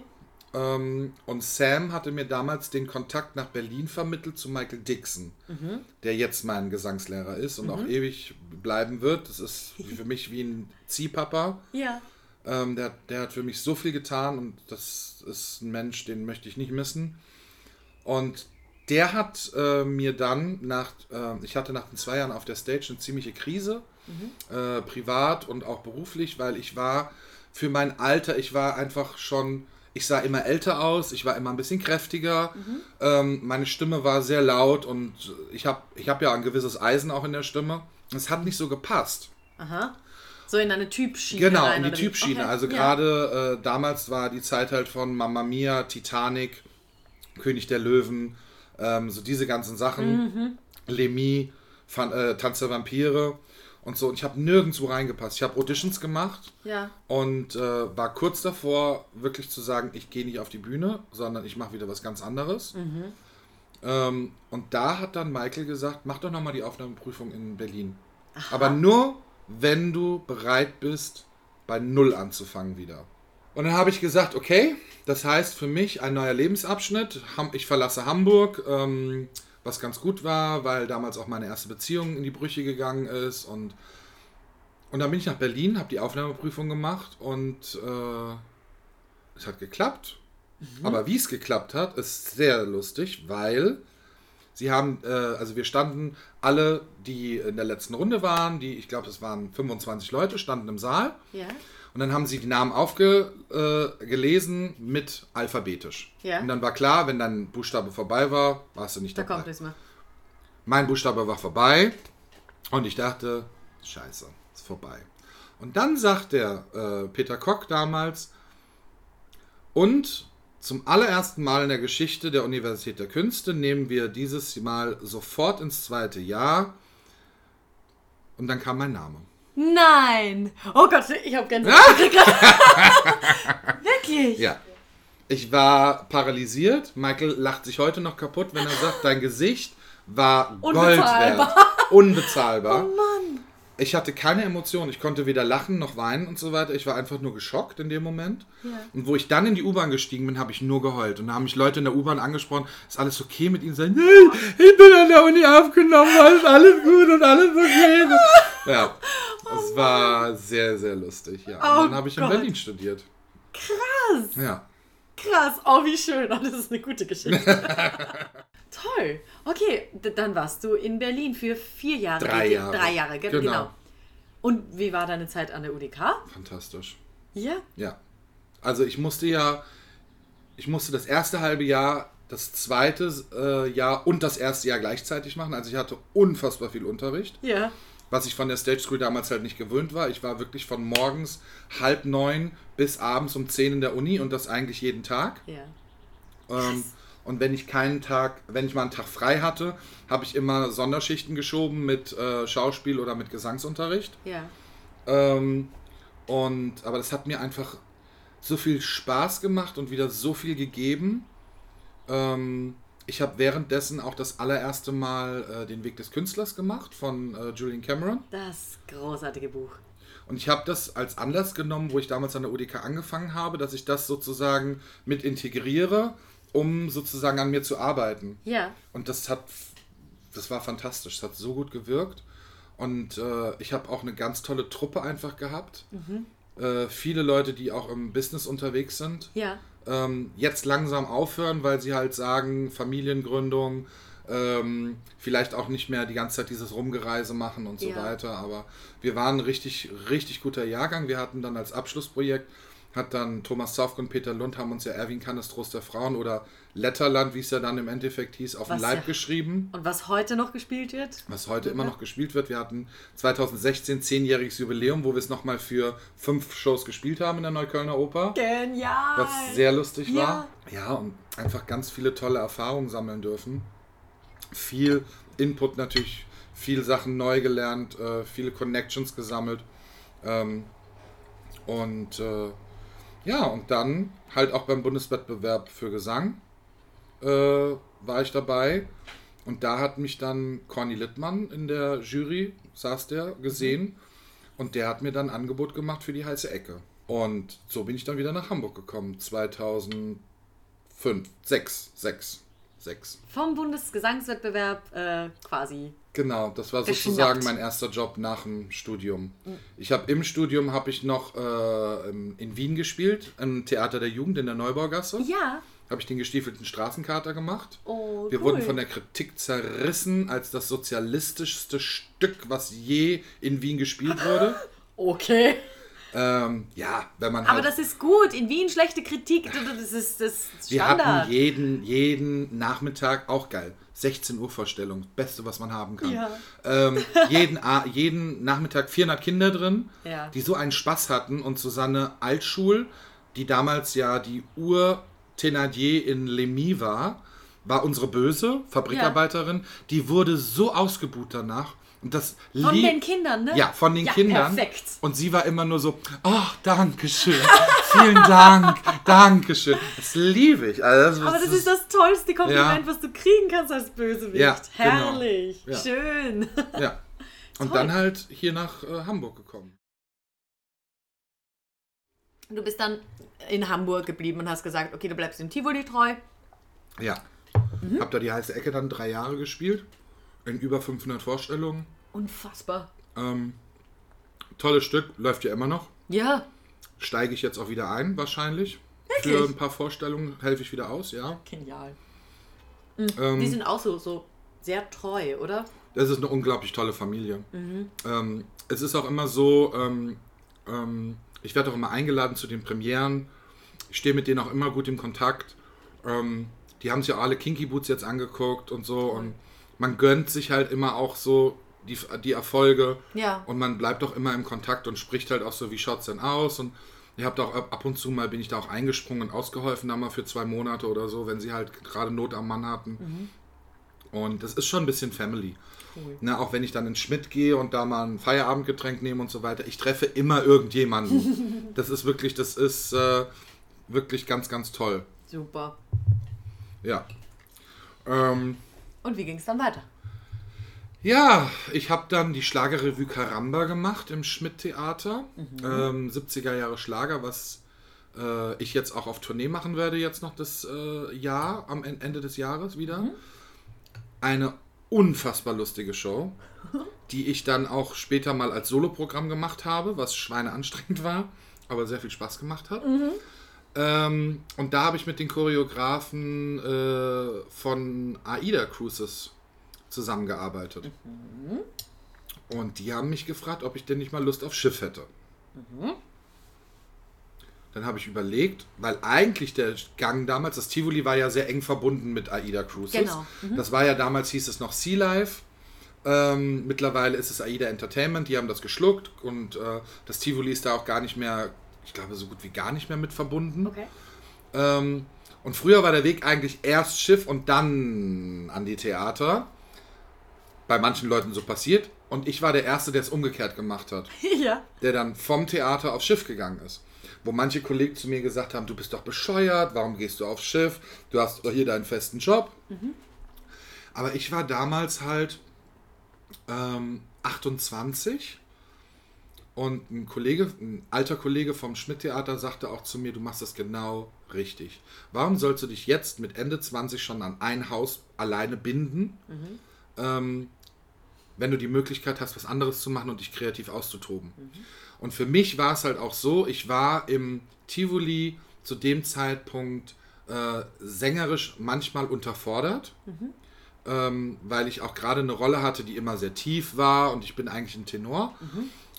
Speaker 2: Ähm, und Sam hatte mir damals den Kontakt nach Berlin vermittelt zu Michael Dixon, der jetzt mein Gesangslehrer ist und auch ewig bleiben wird. Das ist für mich wie ein Ziehpapa.
Speaker 1: Ja.
Speaker 2: Ähm, der, der hat für mich so viel getan und das ist ein Mensch, den möchte ich nicht missen. Und der hat äh, mir dann nach, äh, ich hatte nach den zwei Jahren auf der Stage eine ziemliche Krise, äh, privat und auch beruflich, weil ich war für mein Alter, ich war einfach schon, ich sah immer älter aus, ich war immer ein bisschen kräftiger, ähm, meine Stimme war sehr laut und ich habe ich hab ja ein gewisses Eisen auch in der Stimme. Es hat nicht so gepasst.
Speaker 1: Aha. So in eine Typschiene.
Speaker 2: Genau,
Speaker 1: rein,
Speaker 2: in die? Typschiene.
Speaker 1: Okay,
Speaker 2: Also gerade äh, damals war die Zeit halt von Mamma Mia, Titanic, König der Löwen, ähm, so diese ganzen Sachen.
Speaker 1: Mhm.
Speaker 2: Fan- äh, Tanz der Vampire und so. Und ich habe nirgendwo reingepasst. Ich habe Auditions gemacht
Speaker 1: Ja.
Speaker 2: und äh, war kurz davor, wirklich zu sagen, ich gehe nicht auf die Bühne, sondern ich mache wieder was ganz anderes.
Speaker 1: Mhm.
Speaker 2: Ähm, und da hat dann Michael gesagt, mach doch nochmal die Aufnahmeprüfung in Berlin. Aber nur, wenn du bereit bist, bei Null anzufangen wieder. Und dann habe ich gesagt, okay, das heißt für mich ein neuer Lebensabschnitt. Ich verlasse Hamburg, ähm, was ganz gut war, weil damals auch meine erste Beziehung in die Brüche gegangen ist. Und, und dann bin ich nach Berlin, habe die Aufnahmeprüfung gemacht und äh, es hat geklappt. Aber wie es geklappt hat, ist sehr lustig, weil sie haben, äh, also wir standen alle, die in der letzten Runde waren, die, ich glaube, es waren 25 Leute, standen im Saal.
Speaker 1: Ja.
Speaker 2: Und dann haben sie die Namen aufgelesen äh, mit alphabetisch.
Speaker 1: Ja.
Speaker 2: Und dann war klar, wenn dein Buchstabe vorbei war, warst du nicht
Speaker 1: Da
Speaker 2: dabei.
Speaker 1: kommt nichts mehr.
Speaker 2: Mein Buchstabe war vorbei und ich dachte, scheiße, ist vorbei. Und dann sagt der äh, Peter Koch damals, und zum allerersten Mal in der Geschichte der Universität der Künste nehmen wir dieses Mal sofort ins zweite Jahr. Und dann kam mein Name.
Speaker 1: Nein! Oh Gott, ich habe Gänsehaut. Wirklich?
Speaker 2: Ja. Ich war paralysiert. Michael lacht sich heute noch kaputt, wenn er sagt, dein Gesicht war Gold
Speaker 1: Unbezahlbar.
Speaker 2: wert. Unbezahlbar.
Speaker 1: Oh Mann.
Speaker 2: Ich hatte keine Emotionen. Ich konnte weder lachen noch weinen und so weiter. Ich war einfach nur geschockt in dem Moment.
Speaker 1: Ja.
Speaker 2: Und wo ich dann in die U-Bahn gestiegen bin, habe ich nur geheult. Und da haben mich Leute in der U-Bahn angesprochen, ist alles okay mit ihnen? Sagen, "Nein, ich bin an der Uni aufgenommen, alles, alles gut und alles okay. Ja, es war sehr, sehr lustig. Ja. Und
Speaker 1: Oh
Speaker 2: dann habe ich in
Speaker 1: Gott.
Speaker 2: Berlin studiert.
Speaker 1: Krass.
Speaker 2: Ja.
Speaker 1: Krass. Oh, wie schön. Oh, das ist eine gute Geschichte. Toll. Okay, d- dann warst du in Berlin für vier Jahre.
Speaker 2: Drei Jahre.
Speaker 1: Drei Jahre, ge-
Speaker 2: Genau.
Speaker 1: genau. Und wie war deine Zeit an der UDK?
Speaker 2: Fantastisch.
Speaker 1: Ja.
Speaker 2: Ja. Also ich musste ja, ich musste das erste halbe Jahr, das zweite äh, Jahr und das erste Jahr gleichzeitig machen. Also ich hatte unfassbar viel Unterricht,
Speaker 1: Ja.
Speaker 2: Was ich von der Stage School damals halt nicht gewöhnt war. Ich war wirklich von morgens halb neun bis abends um zehn in der Uni und das eigentlich jeden Tag.
Speaker 1: Ja.
Speaker 2: Ähm, und wenn ich keinen Tag, wenn ich mal einen Tag frei hatte, habe ich immer Sonderschichten geschoben mit äh, Schauspiel oder mit Gesangsunterricht.
Speaker 1: Ja.
Speaker 2: Ähm, und, aber das hat mir einfach so viel Spaß gemacht und wieder so viel gegeben. Ähm, ich habe währenddessen auch das allererste Mal äh, den Weg des Künstlers gemacht von äh, Julian Cameron.
Speaker 1: Das großartige Buch.
Speaker 2: Und ich habe das als Anlass genommen, wo ich damals an der UDK angefangen habe, dass ich das sozusagen mit integriere, um sozusagen an mir zu arbeiten.
Speaker 1: Ja.
Speaker 2: Und das hat, das war fantastisch. Es hat so gut gewirkt. Und äh, ich habe auch eine ganz tolle Truppe einfach gehabt. Äh, viele Leute, die auch im Business unterwegs sind,
Speaker 1: Ja.
Speaker 2: Ähm, jetzt langsam aufhören, weil sie halt sagen, Familiengründung, ähm, vielleicht auch nicht mehr die ganze Zeit dieses Rumgereise machen und so
Speaker 1: Ja.
Speaker 2: weiter. Aber wir waren ein richtig, richtig guter Jahrgang. Wir hatten dann als Abschlussprojekt, hat dann Thomas Zafk und Peter Lund haben uns ja Erwin Kannes Trost der Frauen oder Letterland, wie es ja dann im Endeffekt hieß, auf den
Speaker 1: Was
Speaker 2: Leib
Speaker 1: ja-
Speaker 2: geschrieben
Speaker 1: Und was heute noch gespielt wird?
Speaker 2: was heute immer
Speaker 1: Ja.
Speaker 2: noch gespielt wird. Wir hatten 2016 zehnjähriges Jubiläum, wo wir es nochmal für fünf Shows gespielt haben in der Neuköllner Oper,
Speaker 1: Genial.
Speaker 2: was sehr lustig
Speaker 1: Ja.
Speaker 2: war. Ja, und einfach ganz viele tolle Erfahrungen sammeln dürfen. Viel Input natürlich, viel Sachen neu gelernt, äh, viele Connections gesammelt. Ähm, und äh, ja, und dann halt auch beim Bundeswettbewerb für Gesang äh, war ich dabei. Und da hat mich dann Conny Littmann in der Jury, saß der, gesehen. Und der hat mir dann ein Angebot gemacht für die heiße Ecke. Und so bin ich dann wieder nach Hamburg gekommen. 2005, 6, 6, 6.
Speaker 1: Vom Bundesgesangswettbewerb äh, quasi.
Speaker 2: Genau, das war sozusagen mein erster Job nach dem Studium. Ich habe im Studium habe ich noch äh, in Wien gespielt, im Theater der Jugend in der Neubaugasse.
Speaker 1: Ja.
Speaker 2: habe ich den gestiefelten Straßenkater gemacht.
Speaker 1: Oh,
Speaker 2: Wir
Speaker 1: cool.
Speaker 2: wurden von der Kritik zerrissen als das sozialistischste Stück, was je in Wien gespielt wurde.
Speaker 1: Okay.
Speaker 2: ähm, ja, wenn man
Speaker 1: Aber
Speaker 2: halt,
Speaker 1: das ist gut. In Wien schlechte Kritik. Das ist das ist
Speaker 2: wir
Speaker 1: Standard.
Speaker 2: hatten jeden, jeden Nachmittag, auch geil, 16 Uhr Vorstellung, beste, was man haben kann.
Speaker 1: Ja.
Speaker 2: Ähm, jeden, jeden Nachmittag 400 Kinder drin,
Speaker 1: Ja.
Speaker 2: die so einen Spaß hatten und Susanne Altschul, die damals ja die Ur-Thénardier in Lemmy war, war unsere böse Fabrikarbeiterin, die wurde so ausgebuht danach. Und das
Speaker 1: Von
Speaker 2: lieb-
Speaker 1: den Kindern, ne?
Speaker 2: Ja, von den
Speaker 1: Ja,
Speaker 2: Kindern.
Speaker 1: perfekt.
Speaker 2: Und sie war immer nur so, ach, danke schön, vielen Dank, danke schön. Das liebe ich. Also
Speaker 1: Aber das ist das tollste Kompliment,
Speaker 2: Ja.
Speaker 1: was du kriegen kannst als Bösewicht.
Speaker 2: Ja, genau.
Speaker 1: Herrlich.
Speaker 2: Ja.
Speaker 1: Schön.
Speaker 2: Ja. Und
Speaker 1: Toll.
Speaker 2: dann halt hier nach äh, Hamburg gekommen.
Speaker 1: Du bist dann in Hamburg geblieben und hast gesagt, okay, du bleibst dem Tivoli treu.
Speaker 2: Ja.
Speaker 1: Mhm.
Speaker 2: Hab da die heiße Ecke dann drei Jahre gespielt. In über 500 Vorstellungen.
Speaker 1: Unfassbar.
Speaker 2: Ähm, tolles Stück, läuft ja immer noch.
Speaker 1: Ja.
Speaker 2: Steige ich jetzt auch wieder ein, wahrscheinlich. Für
Speaker 1: Wirklich?
Speaker 2: ein paar Vorstellungen helfe ich wieder aus, ja.
Speaker 1: Genial.
Speaker 2: Ähm,
Speaker 1: Die sind auch so, so sehr treu, oder?
Speaker 2: Das ist eine unglaublich tolle Familie.
Speaker 1: Mhm.
Speaker 2: Ähm, es ist auch immer so, ähm, ähm, ich werde auch immer eingeladen zu den Premieren. Ich stehe mit denen auch immer gut im Kontakt. Ähm, die haben sich ja alle Kinky Boots jetzt angeguckt und so. Und man gönnt sich halt immer auch so die, die Erfolge.
Speaker 1: Ja.
Speaker 2: Und man bleibt auch immer im Kontakt und spricht halt auch so, wie schaut es denn aus? Und ihr habt auch ab und zu mal, bin ich da auch eingesprungen und ausgeholfen, da mal für zwei Monate oder so, wenn sie halt gerade Not am Mann hatten. Und das ist schon ein bisschen Family.
Speaker 1: Cool.
Speaker 2: Ne, auch wenn ich dann in Schmidt gehe und da mal ein Feierabendgetränk nehme und so weiter, ich treffe immer irgendjemanden. das ist wirklich, das ist äh, wirklich ganz, ganz toll.
Speaker 1: Super.
Speaker 2: Ja. Ähm,
Speaker 1: Und wie ging es dann weiter?
Speaker 2: ja, ich habe dann die Schlagerrevue Karamba gemacht im Schmidt-Theater. Ähm, 70er Jahre Schlager, was äh, ich jetzt auch auf Tournee machen werde, jetzt noch das äh, Jahr, am En- Ende des Jahres wieder. Eine unfassbar lustige Show, die ich dann auch später mal als Soloprogramm gemacht habe, was schweineanstrengend war, aber sehr viel Spaß gemacht hat. Ähm, und da habe ich mit den Choreografen äh, von AIDA Cruises zusammengearbeitet. Und die haben mich gefragt, ob ich denn nicht mal Lust auf Schiff hätte. Dann habe ich überlegt, weil eigentlich der Gang damals, das Tivoli war ja sehr eng verbunden mit AIDA Cruises.
Speaker 1: Genau.
Speaker 2: Das war ja damals, hieß es noch Sea Life. Ähm, mittlerweile ist es AIDA Entertainment, die haben das geschluckt und äh, das Tivoli ist da auch gar nicht mehr, ich glaube so gut wie gar nicht mehr mit verbunden.
Speaker 1: Okay.
Speaker 2: Ähm, und früher war der Weg eigentlich erst Schiff und dann an die Theater. Bei manchen Leuten so passiert. Und ich war der Erste, der es umgekehrt gemacht hat.
Speaker 1: ja.
Speaker 2: Der dann vom Theater aufs Schiff gegangen ist. Wo manche Kollegen zu mir gesagt haben, du bist doch bescheuert, warum gehst du aufs Schiff? Du hast doch hier deinen festen Job. Aber ich war damals halt ähm, 28 und ein Kollege, ein alter Kollege vom Schmidt-Theater sagte auch zu mir, du machst das genau richtig. Warum sollst du dich jetzt mit Ende 20 schon an ein Haus alleine binden, ähm, wenn du die Möglichkeit hast, was anderes zu machen und dich kreativ auszutoben? Und für mich war es halt auch so, ich war im Tivoli zu dem Zeitpunkt äh, sängerisch manchmal unterfordert ähm, weil ich auch gerade eine Rolle hatte, die immer sehr tief war und ich bin eigentlich ein Tenor.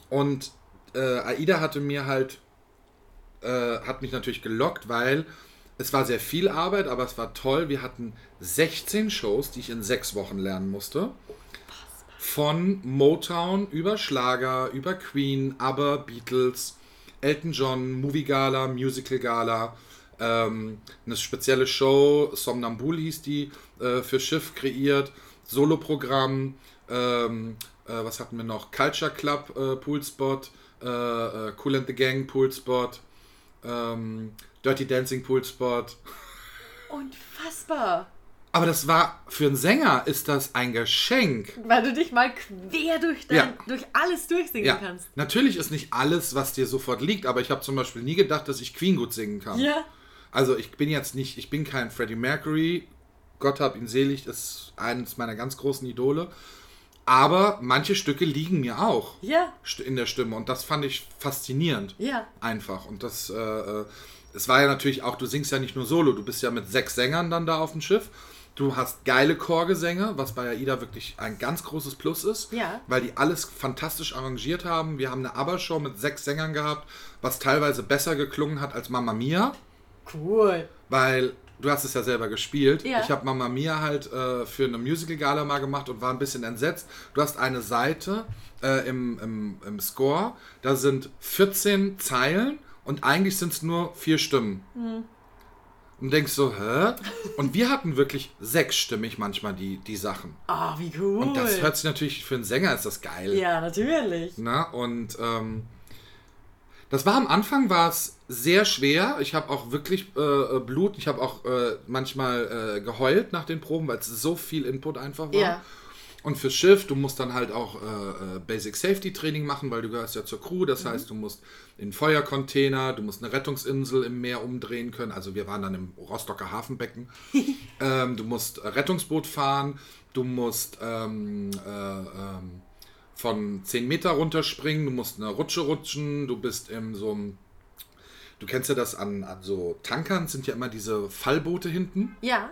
Speaker 2: Und äh, Aida hatte mir halt, äh, hat mich natürlich gelockt, weil es war sehr viel Arbeit, aber es war toll. Wir hatten 16 Shows, die ich in sechs Wochen lernen musste. Von Motown über Schlager, über Queen, aber Beatles, Elton John, Movie Gala, Musical Gala, ähm, eine spezielle Show, Somnambul hieß die, äh, für Schiff kreiert, Soloprogramm, ähm, äh, was hatten wir noch? Culture Club äh, Poolspot, äh, äh, Cool and the Gang Poolspot, ähm, Dirty Dancing Poolspot.
Speaker 1: Unfassbar.
Speaker 2: Aber das war, für einen Sänger ist das ein Geschenk.
Speaker 1: Weil du dich mal quer durch, dein,
Speaker 2: Ja.
Speaker 1: durch alles durchsingen
Speaker 2: Ja,
Speaker 1: kannst.
Speaker 2: natürlich ist nicht alles, was dir sofort liegt, aber ich habe zum Beispiel nie gedacht, dass ich Queen gut singen kann.
Speaker 1: Ja.
Speaker 2: Also ich bin jetzt nicht, ich bin kein Freddie Mercury. Gott hab ihn selig, ist eines meiner ganz großen Idole. Aber manche Stücke liegen mir auch
Speaker 1: Ja.
Speaker 2: in der Stimme und das fand ich faszinierend.
Speaker 1: Ja.
Speaker 2: Einfach. Und das, äh, äh, es war ja natürlich auch, du singst ja nicht nur solo, du bist ja mit sechs Sängern dann da auf dem Schiff. Du hast geile Chorgesänge, was bei AIDA wirklich ein ganz großes Plus ist,
Speaker 1: Ja.
Speaker 2: weil die alles fantastisch arrangiert haben. Wir haben eine ABBA-Show mit sechs Sängern gehabt, was teilweise besser geklungen hat als Mamma Mia,
Speaker 1: Cool.
Speaker 2: weil du hast es ja selber gespielt.
Speaker 1: Ja.
Speaker 2: Ich habe Mamma Mia halt äh, für eine Musical-Gala mal gemacht und war ein bisschen entsetzt. Du hast eine Seite äh, im, im, im Score, da sind 14 Zeilen und eigentlich sind es nur vier Stimmen. Und denkst so, hä? Und wir hatten wirklich sechsstimmig manchmal die, die Sachen.
Speaker 1: Ah, wie cool.
Speaker 2: Und das hört sich natürlich für einen Sänger ist das geil.
Speaker 1: ja, natürlich.
Speaker 2: Na, und ähm, das war am Anfang war es sehr schwer. Ich habe auch wirklich äh, äh, Blut. Ich habe auch äh, manchmal äh, geheult nach den Proben, weil es so viel Input einfach war.
Speaker 1: Ja.
Speaker 2: Und fürs Schiff, du musst dann halt auch äh, äh, Basic Safety Training machen, weil du gehörst ja zur Crew. Das heißt, du musst in Feuercontainer, du musst eine Rettungsinsel im Meer umdrehen können. Also wir waren dann im Rostocker Hafenbecken. ähm, du musst Rettungsboot fahren, du musst ähm, äh, ähm, von 10 Meter runterspringen, du musst eine Rutsche rutschen, du bist in so einem. Du kennst ja das an, an so Tankern, sind ja immer diese Fallboote hinten.
Speaker 1: Ja.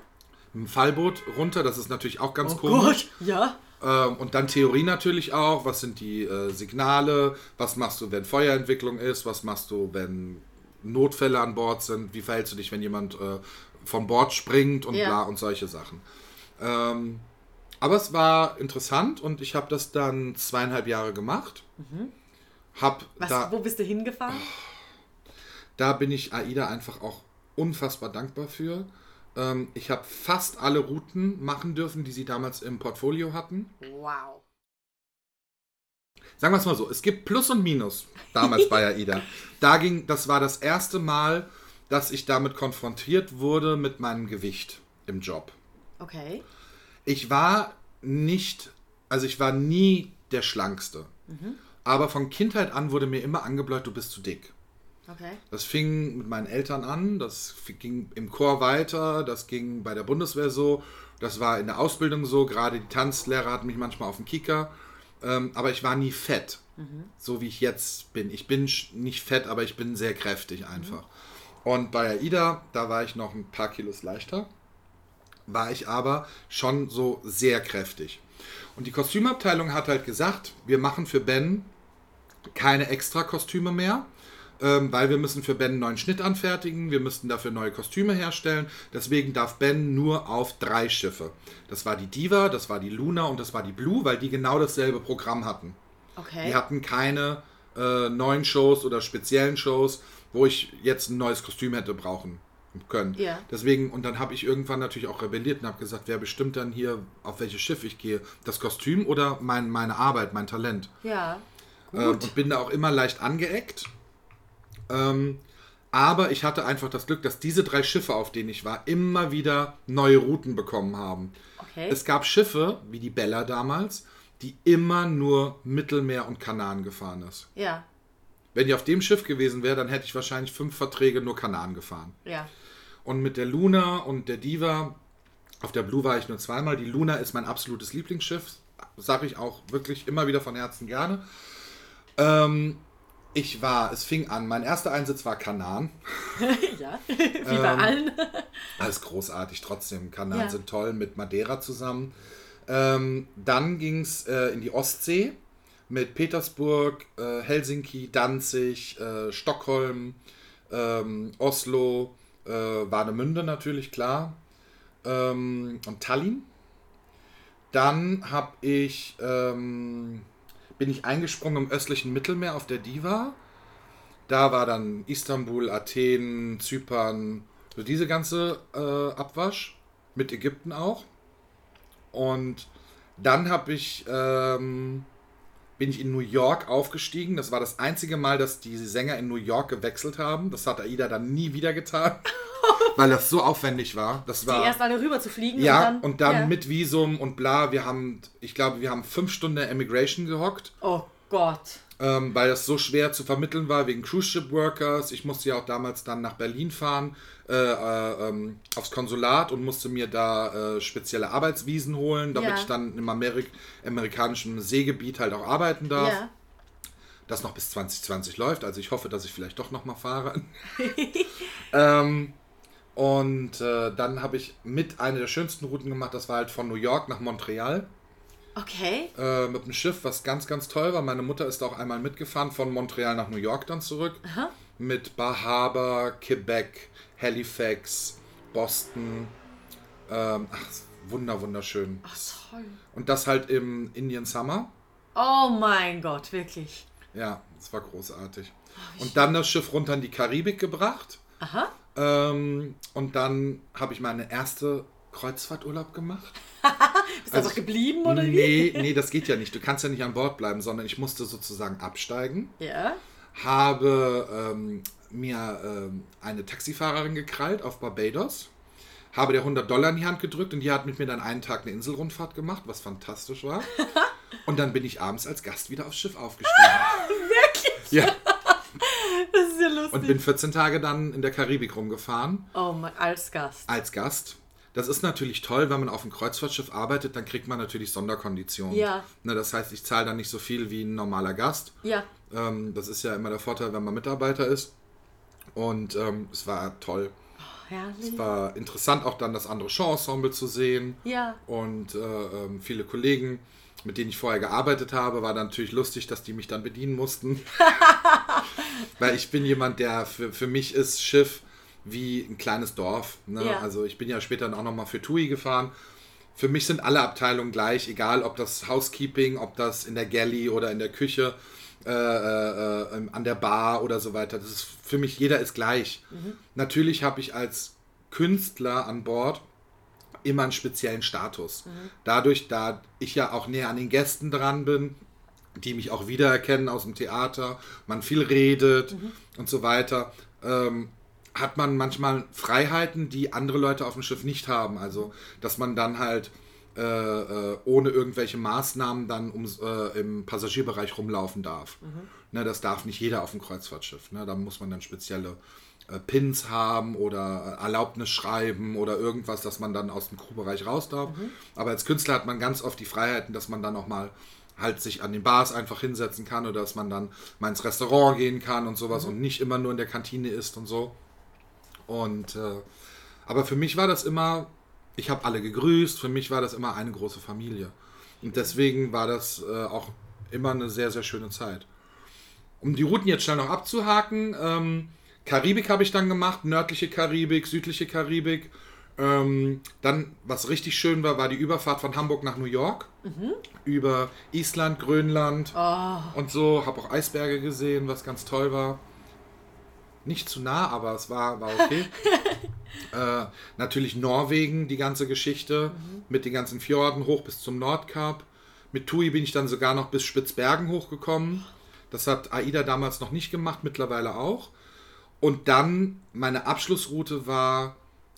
Speaker 2: Ein Fallboot runter, das ist natürlich auch ganz
Speaker 1: Oh
Speaker 2: komisch.
Speaker 1: Gott. Ja.
Speaker 2: Ähm, und dann Theorie natürlich auch. Was sind die äh, Signale? Was machst du, wenn Feuerentwicklung ist? Was machst du, wenn Notfälle an Bord sind? Wie verhältst du dich, wenn jemand äh, von Bord springt und
Speaker 1: Ja.
Speaker 2: bla und solche Sachen? Ähm, aber es war interessant und ich habe das dann zweieinhalb Jahre gemacht. Hab
Speaker 1: Was,
Speaker 2: da,
Speaker 1: wo bist du hingefahren?
Speaker 2: da bin ich AIDA einfach auch unfassbar dankbar für. Ähm, ich habe fast alle Routen machen dürfen, die sie damals im Portfolio hatten.
Speaker 1: Wow.
Speaker 2: Sagen wir es mal so, es gibt Plus und Minus damals bei AIDA. Da ging, das war das erste Mal, dass ich damit konfrontiert wurde mit meinem Gewicht im Job.
Speaker 1: Okay.
Speaker 2: Ich war nicht, also ich war nie der Schlankste. Aber von Kindheit an wurde mir immer angebläut, du bist zu dick.
Speaker 1: Okay.
Speaker 2: Das fing mit meinen Eltern an, das ging im Chor weiter, das ging bei der Bundeswehr so, das war in der Ausbildung so, gerade die Tanzlehrer hatten mich manchmal auf dem Kicker, ähm, aber ich war nie fett, so wie ich jetzt bin. Ich bin nicht fett, aber ich bin sehr kräftig einfach. Und bei AIDA, da war ich noch ein paar Kilos leichter, war ich aber schon so sehr kräftig. Und die Kostümabteilung hat halt gesagt, wir machen für Ben keine extra Kostüme mehr, ähm, weil wir müssen für Ben einen neuen Schnitt anfertigen, wir müssten dafür neue Kostüme herstellen. Deswegen darf Ben nur auf drei Schiffe. Das war die Diva, das war die Luna und das war die Blue, weil die genau dasselbe Programm hatten.
Speaker 1: Okay.
Speaker 2: Die hatten keine äh, neuen Shows oder speziellen Shows, wo ich jetzt ein neues Kostüm hätte brauchen können.
Speaker 1: Ja.
Speaker 2: Deswegen, und dann habe ich irgendwann natürlich auch rebelliert und habe gesagt, wer bestimmt dann hier, auf welches Schiff ich gehe? Das Kostüm oder mein, meine Arbeit, mein Talent?
Speaker 1: Ja.
Speaker 2: Ähm, und bin da auch immer leicht angeeckt. Ähm, aber ich hatte einfach das Glück, dass diese drei Schiffe, auf denen ich war, immer wieder neue Routen bekommen haben.
Speaker 1: Okay.
Speaker 2: Es gab Schiffe, wie die Bella damals, die immer nur Mittelmeer und Kanaren gefahren ist.
Speaker 1: ja.
Speaker 2: Wenn die auf dem Schiff gewesen wäre, dann hätte ich wahrscheinlich fünf Verträge nur Kanaren gefahren.
Speaker 1: Ja.
Speaker 2: Und mit der Luna und der Diva, auf der Blue war ich nur zweimal. Die Luna ist mein absolutes Lieblingsschiff, sage ich auch wirklich immer wieder von Herzen gerne. Ähm, ich war, es fing an, mein erster Einsatz war Kanaren.
Speaker 1: ja. Wie bei allen.
Speaker 2: Alles großartig, trotzdem. Kanaren
Speaker 1: Ja.
Speaker 2: sind toll mit Madeira zusammen. Ähm, dann ging es äh, in die Ostsee mit Petersburg, äh, Helsinki, Danzig, äh, Stockholm, ähm, Oslo, äh, Warnemünde natürlich, klar. Ähm, und Tallinn. Dann habe ich, ähm, bin ich eingesprungen im östlichen Mittelmeer auf der Diva. Da war dann Istanbul, Athen, Zypern, so diese ganze äh, Abwasch. Mit Ägypten auch. Und dann habe ich, ähm, bin ich in New York aufgestiegen. Das war das einzige Mal, dass die Sänger in New York gewechselt haben. Das hat Aida dann nie wieder getan, weil das so aufwendig war. Das
Speaker 1: Die
Speaker 2: war
Speaker 1: erst alle rüber zu fliegen
Speaker 2: ja,
Speaker 1: und dann, ja.
Speaker 2: mit Visum und bla. Wir haben, ich glaube, wir haben fünf Stunden Immigration gehockt.
Speaker 1: Oh Gott.
Speaker 2: Ähm, weil das so schwer zu vermitteln war wegen Cruise Ship Workers. Ich musste ja auch damals dann nach Berlin fahren, äh, äh, ähm, aufs Konsulat und musste mir da äh, spezielle Arbeitsvisen holen, damit
Speaker 1: Ja.
Speaker 2: ich dann im Amerik amerikanischen Seegebiet halt auch arbeiten darf.
Speaker 1: Ja.
Speaker 2: Das noch bis 2020 läuft, also ich hoffe, dass ich vielleicht doch nochmal fahre. ähm, und äh, dann habe ich mit einer der schönsten Routen gemacht, das war halt von New York nach Montreal
Speaker 1: Okay.
Speaker 2: äh, mit dem Schiff, was ganz, ganz toll war. Meine Mutter ist auch einmal mitgefahren von Montreal nach New York dann zurück.
Speaker 1: Aha.
Speaker 2: Mit Bar Harbor, Quebec, Halifax, Boston. Ähm, ach, wunder, wunderschön.
Speaker 1: Ach, toll.
Speaker 2: Und das halt im Indian Summer.
Speaker 1: Oh mein Gott, wirklich.
Speaker 2: Ja, das war großartig. Und dann das Schiff runter in die Karibik gebracht.
Speaker 1: Aha.
Speaker 2: Ähm, und dann habe ich meine erste Kreuzfahrturlaub gemacht.
Speaker 1: Bist du einfach geblieben oder wie?
Speaker 2: Nee, nee, das geht ja nicht. Du kannst ja nicht an Bord bleiben, sondern ich musste sozusagen absteigen.
Speaker 1: Ja.
Speaker 2: habe ähm, mir ähm, eine Taxifahrerin gekrallt auf Barbados, habe der 100 Dollar in die Hand gedrückt und die hat mit mir dann einen Tag eine Inselrundfahrt gemacht, was fantastisch war. Und dann bin ich abends als Gast wieder aufs Schiff aufgestiegen.
Speaker 1: Wirklich?
Speaker 2: Ja,
Speaker 1: Das ist ja lustig.
Speaker 2: und bin 14 Tage dann in der Karibik rumgefahren
Speaker 1: oh mein, als Gast.
Speaker 2: als Gast. Das ist natürlich toll, wenn man auf einem Kreuzfahrtschiff arbeitet, dann kriegt man natürlich Sonderkonditionen.
Speaker 1: Ja.
Speaker 2: Ne, das heißt, ich zahle dann nicht so viel wie ein normaler Gast.
Speaker 1: Ja.
Speaker 2: Ähm, das ist ja immer der Vorteil, wenn man Mitarbeiter ist. Und ähm, es war toll.
Speaker 1: Herrlich.
Speaker 2: Es war interessant, auch dann das andere Show-Ensemble zu sehen.
Speaker 1: Ja.
Speaker 2: Und äh, ähm, viele Kollegen, mit denen ich vorher gearbeitet habe, war dann natürlich lustig, dass die mich dann bedienen mussten. Weil ich bin jemand, der für, für mich ist Schiff wie ein kleines Dorf. Ne?
Speaker 1: Ja.
Speaker 2: Also ich bin ja später dann auch nochmal für TUI gefahren. Für mich sind alle Abteilungen gleich, egal ob das Housekeeping, ob das in der Galley oder in der Küche, äh, äh, äh, an der Bar oder so weiter. Das ist für mich, jeder ist gleich. Natürlich habe ich als Künstler an Bord immer einen speziellen Status. Dadurch, da ich ja auch näher an den Gästen dran bin, die mich auch wiedererkennen aus dem Theater, man viel redet und so weiter, ähm, hat man manchmal Freiheiten, die andere Leute auf dem Schiff nicht haben. Also, dass man dann halt äh, äh, ohne irgendwelche Maßnahmen dann ums, äh, im Passagierbereich rumlaufen darf. Ne, das darf nicht jeder auf dem Kreuzfahrtschiff. Ne? Da muss man dann spezielle äh, Pins haben oder Erlaubnis schreiben oder irgendwas, dass man dann aus dem Crewbereich raus darf. Aber als Künstler hat man ganz oft die Freiheiten, dass man dann auch mal halt sich an den Bars einfach hinsetzen kann oder dass man dann mal ins Restaurant gehen kann und sowas und nicht immer nur in der Kantine isst und so. Und äh, aber für mich war das immer, ich habe alle gegrüßt, für mich war das immer eine große Familie. Und deswegen war das äh, auch immer eine sehr, sehr schöne Zeit. Um die Routen jetzt schnell noch abzuhaken, ähm, Karibik habe ich dann gemacht, nördliche Karibik, südliche Karibik. Ähm, dann, was richtig schön war, war die Überfahrt von Hamburg nach New York. Über Island, Grönland
Speaker 1: Oh,
Speaker 2: und so. Habe auch Eisberge gesehen, was ganz toll war. Nicht zu nah, aber es war, war okay. äh, natürlich Norwegen, die ganze Geschichte, mit den ganzen Fjorden hoch bis zum Nordkap. Mit TUI bin ich dann sogar noch bis Spitzbergen hochgekommen. Das hat AIDA damals noch nicht gemacht, mittlerweile auch. Und dann meine Abschlussroute war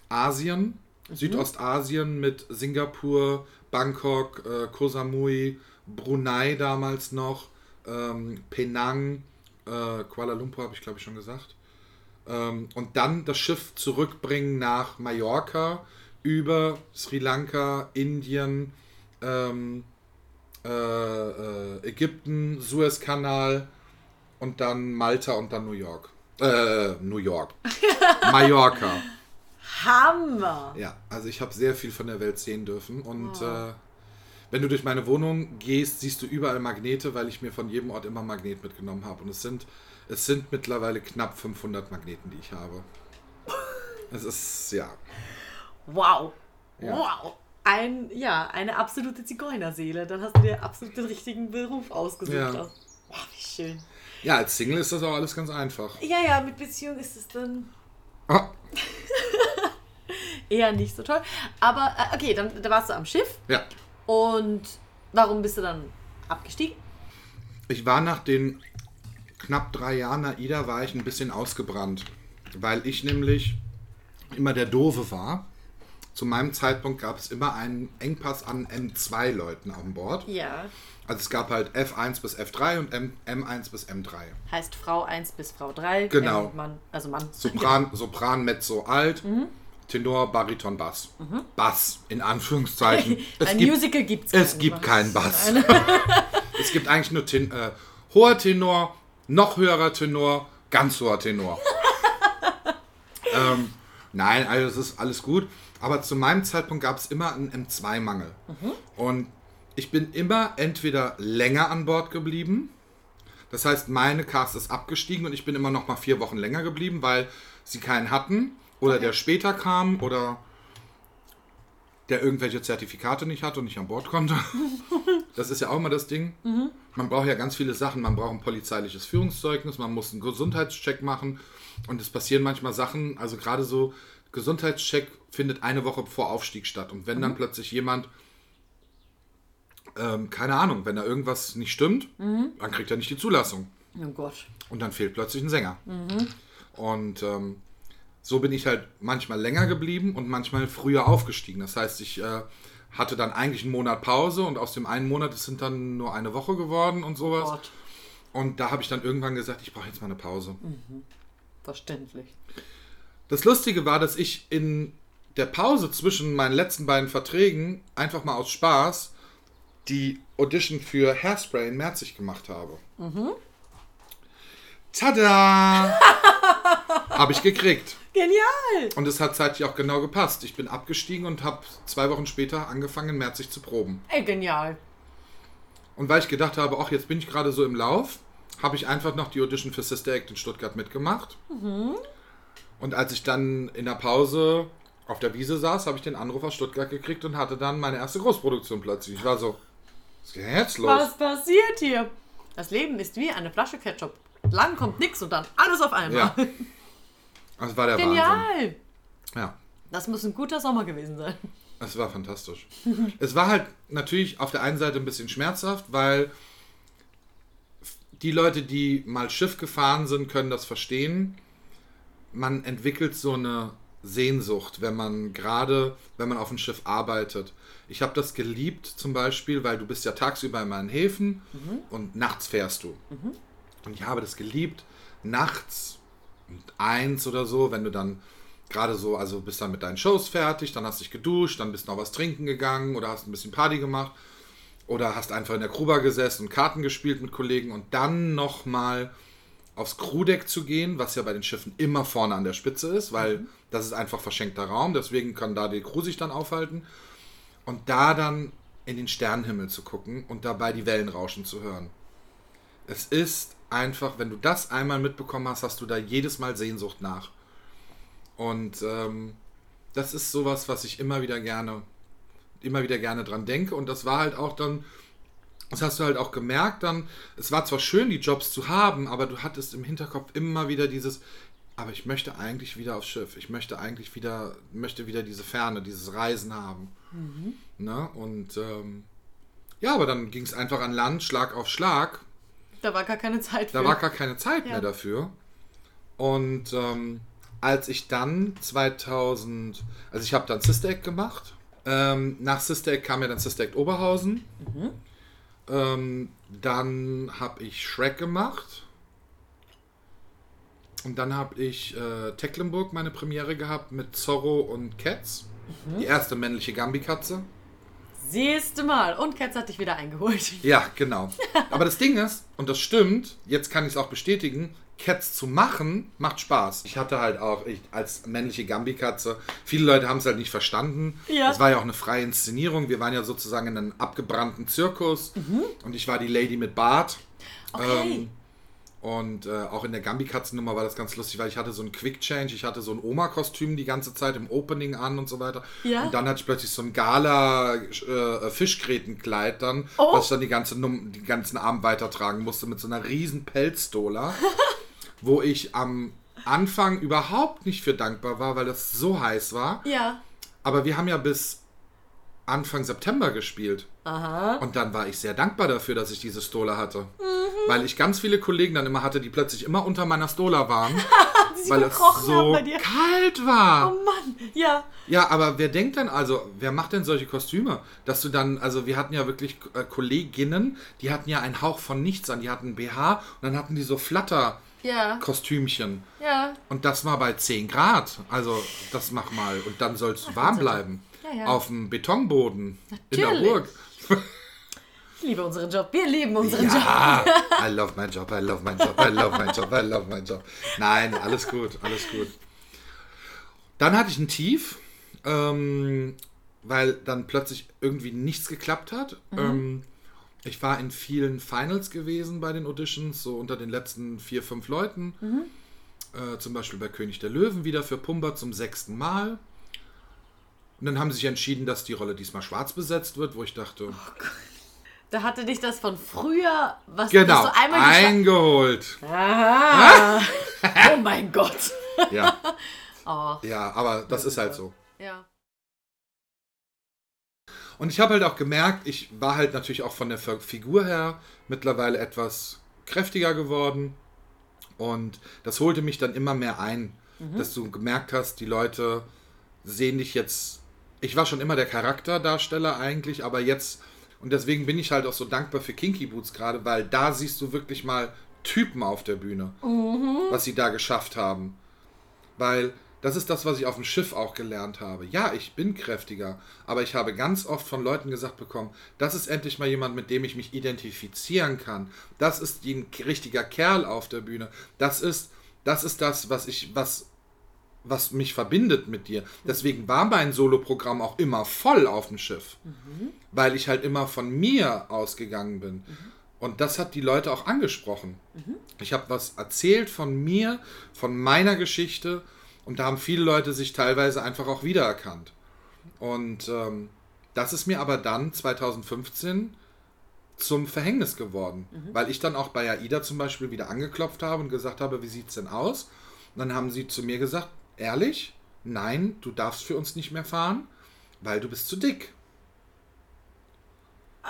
Speaker 2: Asien, Südostasien mit Singapur, Bangkok, äh, Koh Samui, Brunei damals noch, ähm, Penang, äh, Kuala Lumpur habe ich glaube ich schon gesagt. Ähm, und dann das Schiff zurückbringen nach Mallorca über Sri Lanka, Indien, ähm, äh, äh, Ägypten, Suezkanal und dann Malta und dann New York. Äh, New York. Mallorca.
Speaker 1: Hammer.
Speaker 2: Ja, also ich habe sehr viel von der Welt sehen dürfen und äh, wenn du durch meine Wohnung gehst, siehst du überall Magnete, weil ich mir von jedem Ort immer Magnet mitgenommen habe und es sind es sind mittlerweile knapp 500 Magneten, die ich habe. Es ist ja,
Speaker 1: Wow.
Speaker 2: Ja.
Speaker 1: Wow. Ein, ja, eine absolute Zigeunerseele. Dann hast du dir absolut den richtigen Beruf ausgesucht.
Speaker 2: Ja.
Speaker 1: Wow, wie schön.
Speaker 2: ja, als Single ist das auch alles ganz einfach.
Speaker 1: Ja, ja, mit Beziehung ist es dann
Speaker 2: Ah,
Speaker 1: eher nicht so toll. Aber äh, okay, dann da warst du am Schiff.
Speaker 2: ja,
Speaker 1: Und warum bist du dann abgestiegen?
Speaker 2: ich war nach den knapp drei Jahren AIDA war ich ein bisschen ausgebrannt, weil ich nämlich immer der Doofe war. zu meinem Zeitpunkt gab es immer einen Engpass an M2-Leuten an Bord.
Speaker 1: Ja.
Speaker 2: Also es gab halt F1 bis F3 und M M1 bis M3.
Speaker 1: Heißt Frau 1 bis Frau 3.
Speaker 2: Genau.
Speaker 1: Mann, also Mann.
Speaker 2: Sopran, Sopran, Mezzo, Alt, Tenor, Bariton, Bass. Bass, in Anführungszeichen. Es
Speaker 1: Ein
Speaker 2: gibt,
Speaker 1: Musical gibt's
Speaker 2: es gibt
Speaker 1: Bass.
Speaker 2: keinen Bass. es gibt eigentlich nur ten, äh, hoher Tenor, noch höherer Tenor, ganz hoher Tenor. ähm, nein, also es ist alles gut. Aber zu meinem Zeitpunkt gab es immer einen M2-Mangel. Und ich bin immer entweder länger an Bord geblieben. Das heißt, meine Cast ist abgestiegen und ich bin immer noch mal vier Wochen länger geblieben, weil sie keinen hatten oder der später kam oder der irgendwelche Zertifikate nicht hatte und nicht an Bord konnte. Das ist ja auch immer das Ding. Man braucht ja ganz viele Sachen. Man braucht ein polizeiliches Führungszeugnis, man muss einen Gesundheitscheck machen und es passieren manchmal Sachen, also gerade so Gesundheitscheck findet eine Woche vor Aufstieg statt und wenn dann plötzlich jemand ähm, keine Ahnung, wenn da irgendwas nicht stimmt, dann kriegt er nicht die Zulassung.
Speaker 1: Oh Gott.
Speaker 2: Und dann fehlt plötzlich ein Sänger. Und ähm, so bin ich halt manchmal länger geblieben und manchmal früher aufgestiegen. Das heißt, ich äh, hatte dann eigentlich einen Monat Pause und aus dem einen Monat sind dann nur eine Woche geworden und sowas.
Speaker 1: Gott.
Speaker 2: Und da habe ich dann irgendwann gesagt, ich brauche jetzt mal eine Pause.
Speaker 1: Verständlich.
Speaker 2: Das Lustige war, dass ich in der Pause zwischen meinen letzten beiden Verträgen einfach mal aus Spaß die Audition für Hairspray in Merzig gemacht habe. Tada! habe ich gekriegt.
Speaker 1: Genial!
Speaker 2: Und es hat zeitlich auch genau gepasst. Ich bin abgestiegen und habe zwei Wochen später angefangen, Merzig zu proben.
Speaker 1: Ey, genial.
Speaker 2: Und weil ich gedacht habe, ach, jetzt bin ich gerade so im Lauf, habe ich einfach noch die Audition für Sister Act in Stuttgart mitgemacht. Und als ich dann in der Pause auf der Wiese saß, habe ich den Anruf aus Stuttgart gekriegt und hatte dann meine erste Großproduktion plötzlich. Ich war so, was ist denn jetzt los?
Speaker 1: Was passiert hier? Das Leben ist wie eine Flasche Ketchup. Lang kommt nix und dann alles auf einmal.
Speaker 2: Ja. Das war der Wahnsinn.
Speaker 1: Genial!
Speaker 2: Ja.
Speaker 1: Das muss ein guter Sommer gewesen sein.
Speaker 2: Es war fantastisch. es war halt natürlich auf der einen Seite ein bisschen schmerzhaft, weil die Leute, die mal Schiff gefahren sind, können das verstehen. Man entwickelt so eine Sehnsucht, wenn man gerade, wenn man auf dem Schiff arbeitet. Ich habe das geliebt zum Beispiel, weil du bist ja tagsüber in meinen Häfen und nachts fährst du. Und ich habe das geliebt, nachts eins oder so, wenn du dann gerade so, also bist dann mit deinen Shows fertig, dann hast dich geduscht, dann bist noch was trinken gegangen oder hast ein bisschen Party gemacht oder hast einfach in der Crewbar gesessen und Karten gespielt mit Kollegen und dann nochmal aufs Crewdeck zu gehen, was ja bei den Schiffen immer vorne an der Spitze ist, weil das ist einfach verschenkter Raum, deswegen kann da die Crew sich dann aufhalten und da dann in den Sternenhimmel zu gucken und dabei die Wellen rauschen zu hören. Es ist einfach, wenn du das einmal mitbekommen hast, hast du da jedes Mal Sehnsucht nach. Und ähm, das ist sowas, was ich immer wieder gerne, immer wieder gerne dran denke. Und das war halt auch dann, das hast du halt auch gemerkt dann, es war zwar schön, die Jobs zu haben, aber du hattest im Hinterkopf immer wieder dieses, aber ich möchte eigentlich wieder aufs Schiff. Ich möchte eigentlich wieder, möchte wieder diese Ferne, dieses Reisen haben. Ne? Und ähm, ja, aber dann ging es einfach an Land, Schlag auf Schlag.
Speaker 1: Da war gar keine Zeit
Speaker 2: Da
Speaker 1: für.
Speaker 2: war gar keine Zeit
Speaker 1: Ja.
Speaker 2: mehr dafür. Und ähm, als ich dann 2000, also ich habe dann Sister Act gemacht. Ähm, nach Sister Act kam ja dann Sister Act Oberhausen. Ähm, dann habe ich Shrek gemacht. Und dann habe ich äh, Tecklenburg meine Premiere gehabt mit Zorro und Cats. Die erste männliche Gambi-Katze.
Speaker 1: Siehste mal. Und Katz hat dich wieder eingeholt.
Speaker 2: Ja, genau. Aber das Ding ist, und das stimmt, jetzt kann ich es auch bestätigen, Cats zu machen macht Spaß. Ich hatte halt auch ich, als männliche Gambi-Katze, viele Leute haben es halt nicht verstanden.
Speaker 1: Ja.
Speaker 2: Es war ja auch eine freie Inszenierung. Wir waren ja sozusagen in einem abgebrannten Zirkus und ich war die Lady mit Bart.
Speaker 1: Mhm. Okay.
Speaker 2: Ähm, und äh, auch in der Gambi-Katzen-Nummer war das ganz lustig, weil ich hatte so einen Quick-Change, ich hatte so ein Oma-Kostüm die ganze Zeit im Opening an und so weiter.
Speaker 1: Ja.
Speaker 2: Und dann hatte ich plötzlich so ein Gala-Fischgrätenkleid dann,
Speaker 1: Oh.
Speaker 2: was ich dann die, ganze Num die ganzen Abend weitertragen musste mit so einer riesen Pelzdola, wo ich am Anfang überhaupt nicht für dankbar war, weil das so heiß war.
Speaker 1: ja.
Speaker 2: Aber wir haben ja bis Anfang September gespielt.
Speaker 1: Aha.
Speaker 2: Und dann war ich sehr dankbar dafür, dass ich diese Stola hatte. Weil ich ganz viele Kollegen dann immer hatte, die plötzlich immer unter meiner Stola waren. weil es so
Speaker 1: haben bei dir.
Speaker 2: kalt war.
Speaker 1: Oh Mann, ja.
Speaker 2: Ja, aber wer denkt denn, also, wer macht denn solche Kostüme? Dass du dann, also wir hatten ja wirklich äh, Kolleginnen, die hatten ja einen Hauch von nichts an. Die hatten BH und dann hatten die so Flatter-Kostümchen.
Speaker 1: Ja. Ja.
Speaker 2: Und das war bei 10 Grad. Also, das mach mal. Und dann sollst du warm bleiben.
Speaker 1: Ja, ja.
Speaker 2: Auf dem Betonboden. In der
Speaker 1: Natürlich.
Speaker 2: Burg.
Speaker 1: Ich liebe unseren Job. Wir lieben unseren Job.
Speaker 2: Ja, I love my job, I love my job, I love my job, I love my job. Nein, alles gut, alles gut. Dann hatte ich ein Tief, ähm, weil dann plötzlich irgendwie nichts geklappt hat. Ähm, ich war in vielen Finals gewesen bei den Auditions, so unter den letzten vier, fünf Leuten. Äh, zum Beispiel bei König der Löwen wieder für Pumba zum sechsten Mal. Und dann haben sie sich entschieden, dass die Rolle diesmal schwarz besetzt wird, wo ich dachte,
Speaker 1: Da hatte dich das von früher, was
Speaker 2: genau,
Speaker 1: du einmal
Speaker 2: eingeholt.
Speaker 1: Aha. Oh mein Gott.
Speaker 2: Ja,
Speaker 1: Oh,
Speaker 2: ja, aber das ist halt so.
Speaker 1: ja.
Speaker 2: Und ich habe halt auch gemerkt, ich war halt natürlich auch von der Fi- Figur her mittlerweile etwas kräftiger geworden. Und das holte mich dann immer mehr ein, dass du gemerkt hast, die Leute sehen dich jetzt. Ich war schon immer der Charakterdarsteller eigentlich, aber jetzt. Und deswegen bin ich halt auch so dankbar für Kinky Boots gerade, weil da siehst du wirklich mal Typen auf der Bühne, was sie da geschafft haben. Weil das ist das, was ich auf dem Schiff auch gelernt habe. Ja, ich bin kräftiger, aber ich habe ganz oft von Leuten gesagt bekommen, das ist endlich mal jemand, mit dem ich mich identifizieren kann. Das ist ein richtiger Kerl auf der Bühne. Das ist das, ist das was ich, was, was mich verbindet mit dir. Deswegen war mein Soloprogramm auch immer voll auf dem Schiff, weil ich halt immer von mir ausgegangen bin. Und das hat die Leute auch angesprochen. Ich habe was erzählt von mir, von meiner Geschichte und da haben viele Leute sich teilweise einfach auch wiedererkannt. Und ähm, das ist mir aber dann 2015 zum Verhängnis geworden, weil ich dann auch bei AIDA zum Beispiel wieder angeklopft habe und gesagt habe, wie sieht's denn aus? Und dann haben sie zu mir gesagt, ehrlich, nein, du darfst für uns nicht mehr fahren, weil du bist zu dick.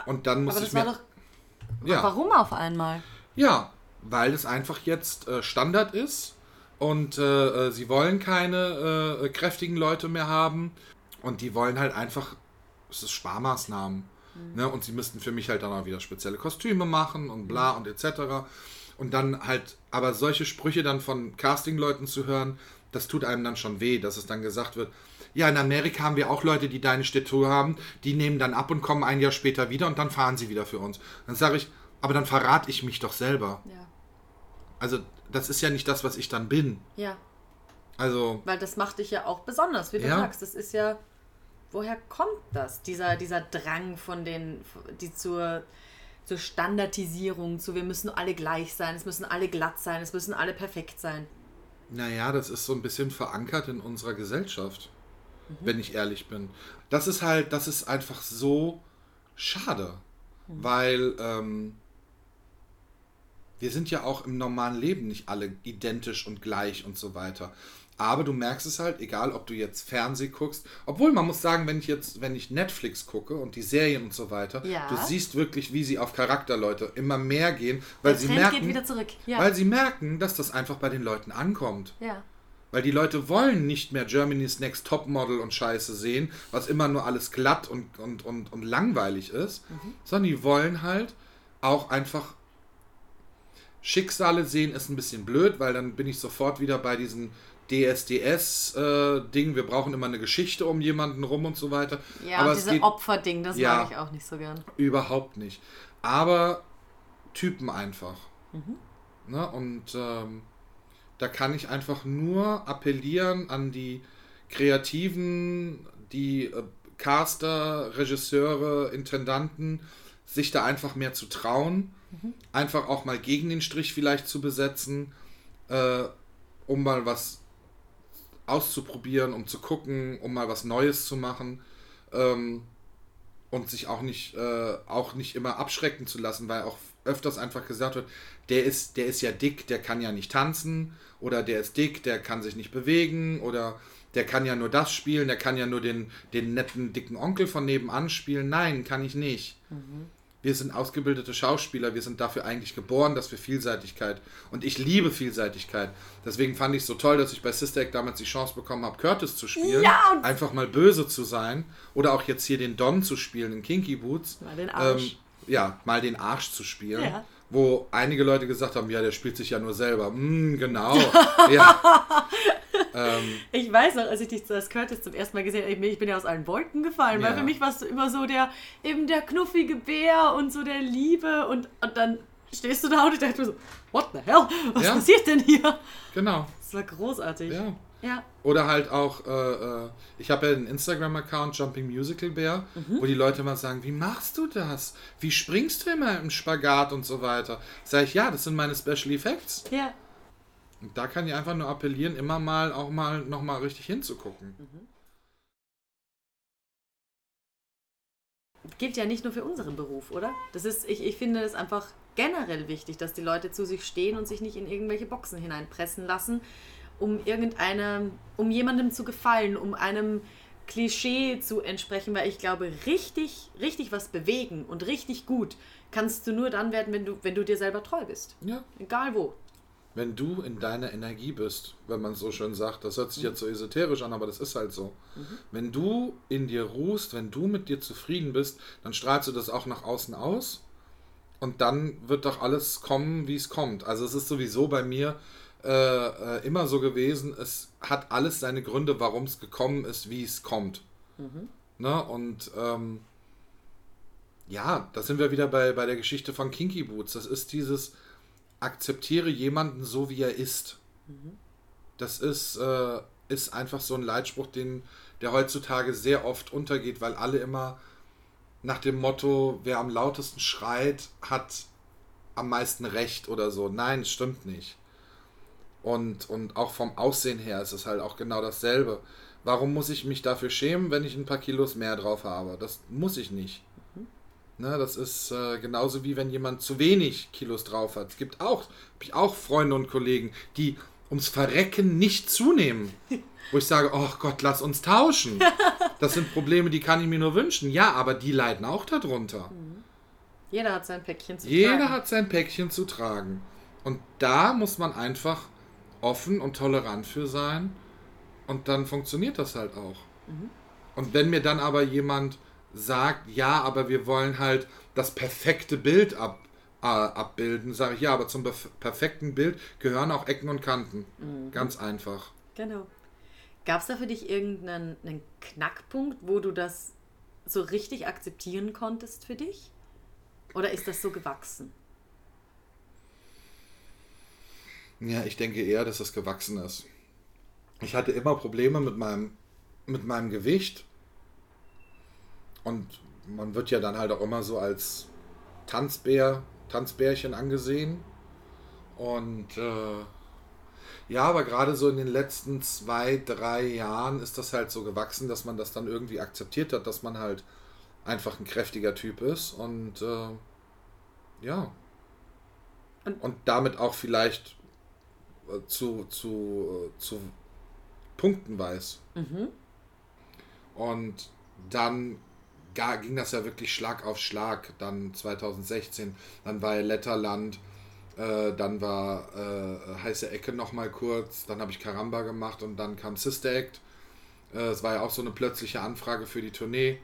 Speaker 2: Und dann muss
Speaker 1: Aber
Speaker 2: ich
Speaker 1: das
Speaker 2: mir
Speaker 1: war doch.
Speaker 2: ja.
Speaker 1: Warum auf einmal?
Speaker 2: Ja, weil es einfach jetzt äh, Standard ist und äh, äh, sie wollen keine äh, kräftigen Leute mehr haben und die wollen halt einfach, es ist Sparmaßnahmen. Ne? Und sie müssten für mich halt dann auch wieder spezielle Kostüme machen und bla und etc. Und dann halt, aber solche Sprüche dann von Castingleuten zu hören, das tut einem dann schon weh, dass es dann gesagt wird, ja, in Amerika haben wir auch Leute, die deine Statur haben, die nehmen dann ab und kommen ein Jahr später wieder und dann fahren sie wieder für uns. Dann sage ich, aber dann verrate ich mich doch selber.
Speaker 1: Ja.
Speaker 2: Also, das ist ja nicht das, was ich dann bin.
Speaker 1: Ja.
Speaker 2: Also,
Speaker 1: Weil das macht dich ja auch besonders, wie du
Speaker 2: Ja.
Speaker 1: sagst. Das ist ja. Woher kommt das? Dieser, dieser Drang von den, die zur, zur Standardisierung, zu wir müssen alle gleich sein, es müssen alle glatt sein, es müssen alle perfekt sein.
Speaker 2: Naja, das ist so ein bisschen verankert in unserer Gesellschaft, wenn ich ehrlich bin. Das ist halt, das ist einfach so schade, weil ähm, wir sind ja auch im normalen Leben nicht alle identisch und gleich und so weiter. Aber du merkst es halt, egal ob du jetzt Fernseh guckst, obwohl man muss sagen, wenn ich jetzt, wenn ich Netflix gucke und die Serien und so weiter,
Speaker 1: Ja.
Speaker 2: du siehst wirklich, wie sie auf Charakterleute immer mehr gehen, weil
Speaker 1: Der
Speaker 2: sie
Speaker 1: Trend
Speaker 2: merken,
Speaker 1: geht wieder zurück. Ja.
Speaker 2: weil sie merken, dass das einfach bei den Leuten ankommt.
Speaker 1: ja.
Speaker 2: Weil die Leute wollen nicht mehr Germany's Next Topmodel und Scheiße sehen, was immer nur alles glatt und, und, und, und langweilig ist, sondern die wollen halt auch einfach Schicksale sehen, ist ein bisschen blöd, weil dann bin ich sofort wieder bei diesem DSDS-Ding, wir brauchen immer eine Geschichte um jemanden rum und so weiter.
Speaker 1: Ja,
Speaker 2: Aber
Speaker 1: diese Opferding, das
Speaker 2: Ja.
Speaker 1: mag ich auch nicht so gern.
Speaker 2: überhaupt nicht. Aber Typen einfach. Ne? Und ähm, da kann ich einfach nur appellieren an die Kreativen, die äh, Caster, Regisseure, Intendanten, sich da einfach mehr zu trauen. Einfach auch mal gegen den Strich vielleicht zu besetzen, äh, um mal was auszuprobieren, um zu gucken, um mal was Neues zu machen. Ähm, und sich auch nicht, äh, auch nicht immer abschrecken zu lassen, weil auch öfters einfach gesagt wird, der ist, der ist ja dick, der kann ja nicht tanzen oder der ist dick, der kann sich nicht bewegen oder der kann ja nur das spielen, der kann ja nur den, den netten, dicken Onkel von nebenan spielen. Nein, kann ich nicht. Wir sind ausgebildete Schauspieler, wir sind dafür eigentlich geboren, dass wir Vielseitigkeit und ich liebe Vielseitigkeit. Deswegen fand ich es so toll, dass ich bei Sister Act damals die Chance bekommen habe, Curtis zu spielen,
Speaker 1: Ja,
Speaker 2: einfach mal böse zu sein oder auch jetzt hier den Don zu spielen in Kinky Boots.
Speaker 1: Mal den Arsch.
Speaker 2: Ähm, ja, mal den Arsch zu spielen.
Speaker 1: Ja.
Speaker 2: Wo einige Leute gesagt haben, ja, der spielt sich ja nur selber. Mm, genau. ja. ähm,
Speaker 1: Ich weiß noch, als ich dich als Curtis zum ersten Mal gesehen habe, ich bin ja aus allen Wolken gefallen, weil
Speaker 2: Ja.
Speaker 1: für mich warst du immer so der, eben der knuffige Bär und so der Liebe und, und dann stehst du da und ich dachte mir so, what the hell? Was
Speaker 2: Ja.
Speaker 1: passiert denn hier?
Speaker 2: genau.
Speaker 1: Das war großartig.
Speaker 2: Ja.
Speaker 1: Ja.
Speaker 2: Oder halt auch, äh, äh, ich habe ja einen Instagram-Account, Jumping Musical Bear,
Speaker 1: Mhm.
Speaker 2: wo die Leute immer sagen, wie machst du das? Wie springst du immer im Spagat und so weiter? Sag ich, ja, das sind meine Special Effects.
Speaker 1: Ja.
Speaker 2: Da kann ich einfach nur appellieren, immer mal auch mal nochmal richtig hinzugucken.
Speaker 1: Gilt ja nicht nur für unseren Beruf, oder? Das ist, ich, ich finde es einfach generell wichtig, dass die Leute zu sich stehen und sich nicht in irgendwelche Boxen hineinpressen lassen, um irgendeine, um jemandem zu gefallen, um einem Klischee zu entsprechen, weil ich glaube, richtig, richtig was bewegen und richtig gut kannst du nur dann werden, wenn du, wenn du dir selber treu bist.
Speaker 2: Ja,
Speaker 1: Egal wo.
Speaker 2: Wenn du in deiner Energie bist, wenn man so schön sagt, das hört sich jetzt so esoterisch an, aber das ist halt so. Wenn du in dir ruhst, wenn du mit dir zufrieden bist, dann strahlst du das auch nach außen aus und dann wird doch alles kommen, wie es kommt. Also es ist sowieso bei mir äh, äh, immer so gewesen, es hat alles seine Gründe, warum es gekommen ist, wie es kommt. Ne? Und ähm, ja, da sind wir wieder bei, bei der Geschichte von Kinky Boots. Das ist dieses, akzeptiere jemanden so, wie er ist. Das ist, äh, ist einfach so ein Leitspruch, den, der heutzutage sehr oft untergeht, weil alle immer nach dem Motto, wer am lautesten schreit, hat am meisten Recht oder so. Nein, es stimmt nicht. Und, und auch vom Aussehen her ist es halt auch genau dasselbe. Warum muss ich mich dafür schämen, wenn ich ein paar Kilos mehr drauf habe? Das muss ich nicht. Ne, das ist äh, genauso wie wenn jemand zu wenig Kilos drauf hat. Es gibt auch, ich auch Freunde und Kollegen, die ums Verrecken nicht zunehmen. Wo ich sage, oh Gott, lass uns tauschen. Das sind Probleme, die kann ich mir nur wünschen. Ja, aber die leiden auch darunter.
Speaker 1: Jeder hat sein Päckchen zu
Speaker 2: Jeder
Speaker 1: tragen.
Speaker 2: hat sein Päckchen zu tragen. Und da muss man einfach offen und tolerant für sein. Und dann funktioniert das halt auch. Und wenn mir dann aber jemand sagt, ja, aber wir wollen halt das perfekte Bild ab, äh, abbilden, sage ich, ja, aber zum perf- perfekten Bild gehören auch Ecken und Kanten. Ganz einfach.
Speaker 1: Genau. Gab es da für dich irgendeinen einen Knackpunkt, wo du das so richtig akzeptieren konntest für dich? Oder ist das so gewachsen?
Speaker 2: Ja, ich denke eher, dass es gewachsen ist. Ich hatte immer Probleme mit meinem, mit meinem Gewicht. Und man wird ja dann halt auch immer so als Tanzbär, Tanzbärchen angesehen. Und äh, ja, aber gerade so in den letzten zwei, drei Jahren ist das halt so gewachsen, dass man das dann irgendwie akzeptiert hat, dass man halt einfach ein kräftiger Typ ist. Und äh, ja.
Speaker 1: Und-
Speaker 2: Und damit auch vielleicht äh, zu, zu, äh, zu Punkten weiß. Und dann ga- ging das ja wirklich Schlag auf Schlag. Dann 2016, dann war ja Letterland, äh, dann war äh, Heiße Ecke nochmal kurz, dann habe ich Karamba gemacht und dann kam Sister Act. Äh, Es war ja auch so eine plötzliche Anfrage für die Tournee.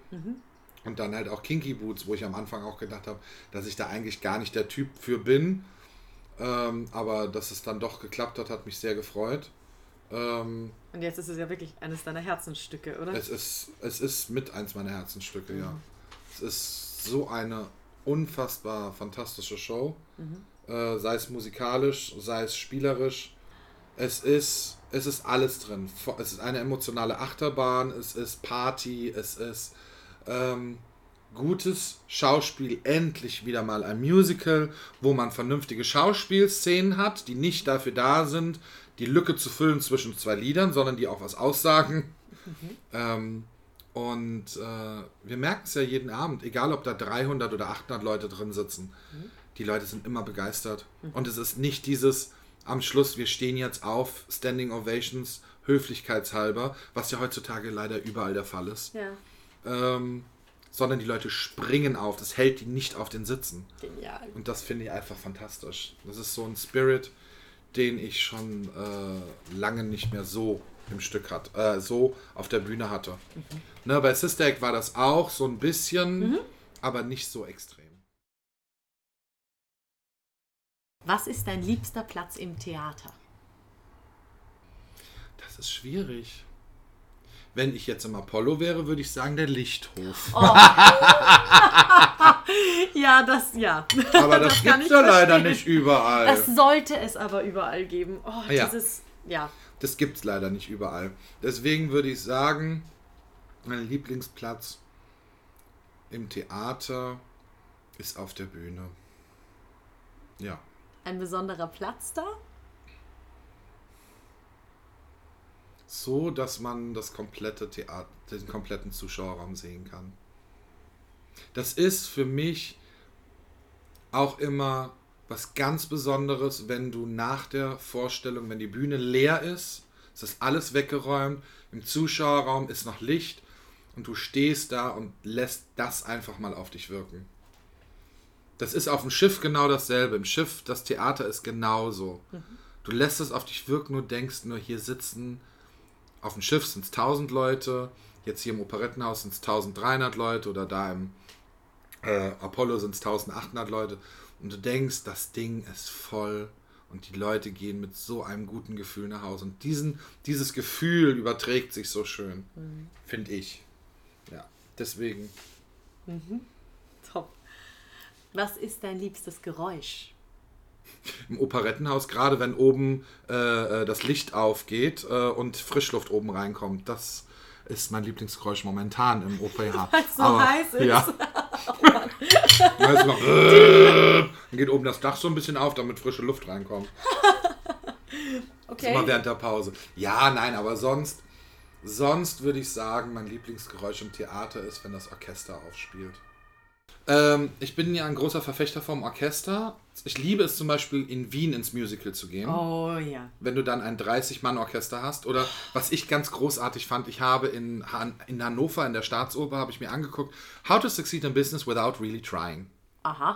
Speaker 2: Und dann halt auch Kinky Boots, wo ich am Anfang auch gedacht habe, dass ich da eigentlich gar nicht der Typ für bin. Ähm, aber dass es dann doch geklappt hat, hat mich sehr gefreut. Ähm,
Speaker 1: Und jetzt ist es ja wirklich eines deiner Herzensstücke, oder?
Speaker 2: es ist, es ist mit eins meiner Herzensstücke, ja. Es ist so eine unfassbar fantastische Show. Äh, sei es musikalisch, sei es spielerisch. Es ist, es ist alles drin. Es ist eine emotionale Achterbahn, es ist Party, es ist ähm, gutes Schauspiel, endlich wieder mal ein Musical, wo man vernünftige Schauspielszenen hat, die nicht dafür da sind, die Lücke zu füllen zwischen zwei Liedern, sondern die auch was aussagen. Ähm, und äh, wir merken es ja jeden Abend, egal ob da 300 oder 800 Leute drin sitzen, die Leute sind immer begeistert. Und es ist nicht dieses am Schluss, wir stehen jetzt auf, Standing Ovations, höflichkeitshalber, was ja heutzutage leider überall der Fall ist
Speaker 1: ja.
Speaker 2: ähm, sondern die Leute springen auf. Das hält die nicht auf den Sitzen.
Speaker 1: Genial.
Speaker 2: Und das finde ich einfach fantastisch. Das ist so ein Spirit, den ich schon äh, lange nicht mehr so im Stück hat, äh, so auf der Bühne hatte.
Speaker 1: Mhm.
Speaker 2: Ne, bei Sister Act war das auch so ein bisschen, aber nicht so extrem.
Speaker 1: Was ist dein liebster Platz im Theater?
Speaker 2: Das ist schwierig. Wenn ich jetzt im Apollo wäre, würde ich sagen der Lichthof.
Speaker 1: Ja, das, ja.
Speaker 2: aber das,
Speaker 1: kann
Speaker 2: gibt's
Speaker 1: ich
Speaker 2: ja leider nicht überall.
Speaker 1: Das sollte es aber überall geben. Oh,
Speaker 2: Ja.
Speaker 1: dieses, ja.
Speaker 2: Das gibt's leider nicht überall. Deswegen würde ich sagen, mein Lieblingsplatz im Theater ist auf der Bühne. Ja.
Speaker 1: Ein besonderer Platz da?
Speaker 2: So, dass man das komplette Theater, den kompletten Zuschauerraum sehen kann. Das ist für mich auch immer was ganz Besonderes, wenn du nach der Vorstellung, wenn die Bühne leer ist, ist das alles weggeräumt, im Zuschauerraum ist noch Licht und du stehst da und lässt das einfach mal auf dich wirken. Das ist auf dem Schiff genau dasselbe. Im Schiff, das Theater ist genauso. Du lässt es auf dich wirken und denkst nur, hier sitzen auf dem Schiff sind es 1000 Leute, jetzt hier im Operettenhaus sind es 1300 Leute oder da im äh, Apollo sind es 1800 Leute und du denkst, das Ding ist voll und die Leute gehen mit so einem guten Gefühl nach Hause und diesen, dieses Gefühl überträgt sich so schön, finde ich. Ja, deswegen
Speaker 1: Top. Was ist dein liebstes Geräusch?
Speaker 2: im Operettenhaus, gerade wenn oben äh, äh, das Licht aufgeht äh, und Frischluft oben reinkommt, das ist mein Lieblingsgeräusch momentan im OPH.
Speaker 1: Weil's so heiß ist.
Speaker 2: Ja. Noch, dann geht oben das Dach so ein bisschen auf, damit frische Luft reinkommt.
Speaker 1: Okay.
Speaker 2: Immer während der Pause. Ja, nein, aber sonst, sonst würde ich sagen, mein Lieblingsgeräusch im Theater ist, wenn das Orchester aufspielt. Ähm, ich bin ja ein großer Verfechter vom Orchester. Ich liebe es zum Beispiel in Wien ins Musical zu gehen
Speaker 1: Oh ja.
Speaker 2: wenn du dann ein 30-Mann-Orchester hast. Oder was ich ganz großartig fand, ich habe in, Han in Hannover in der Staatsoper, habe ich mir angeguckt, How to Succeed in Business Without Really Trying.
Speaker 1: Aha.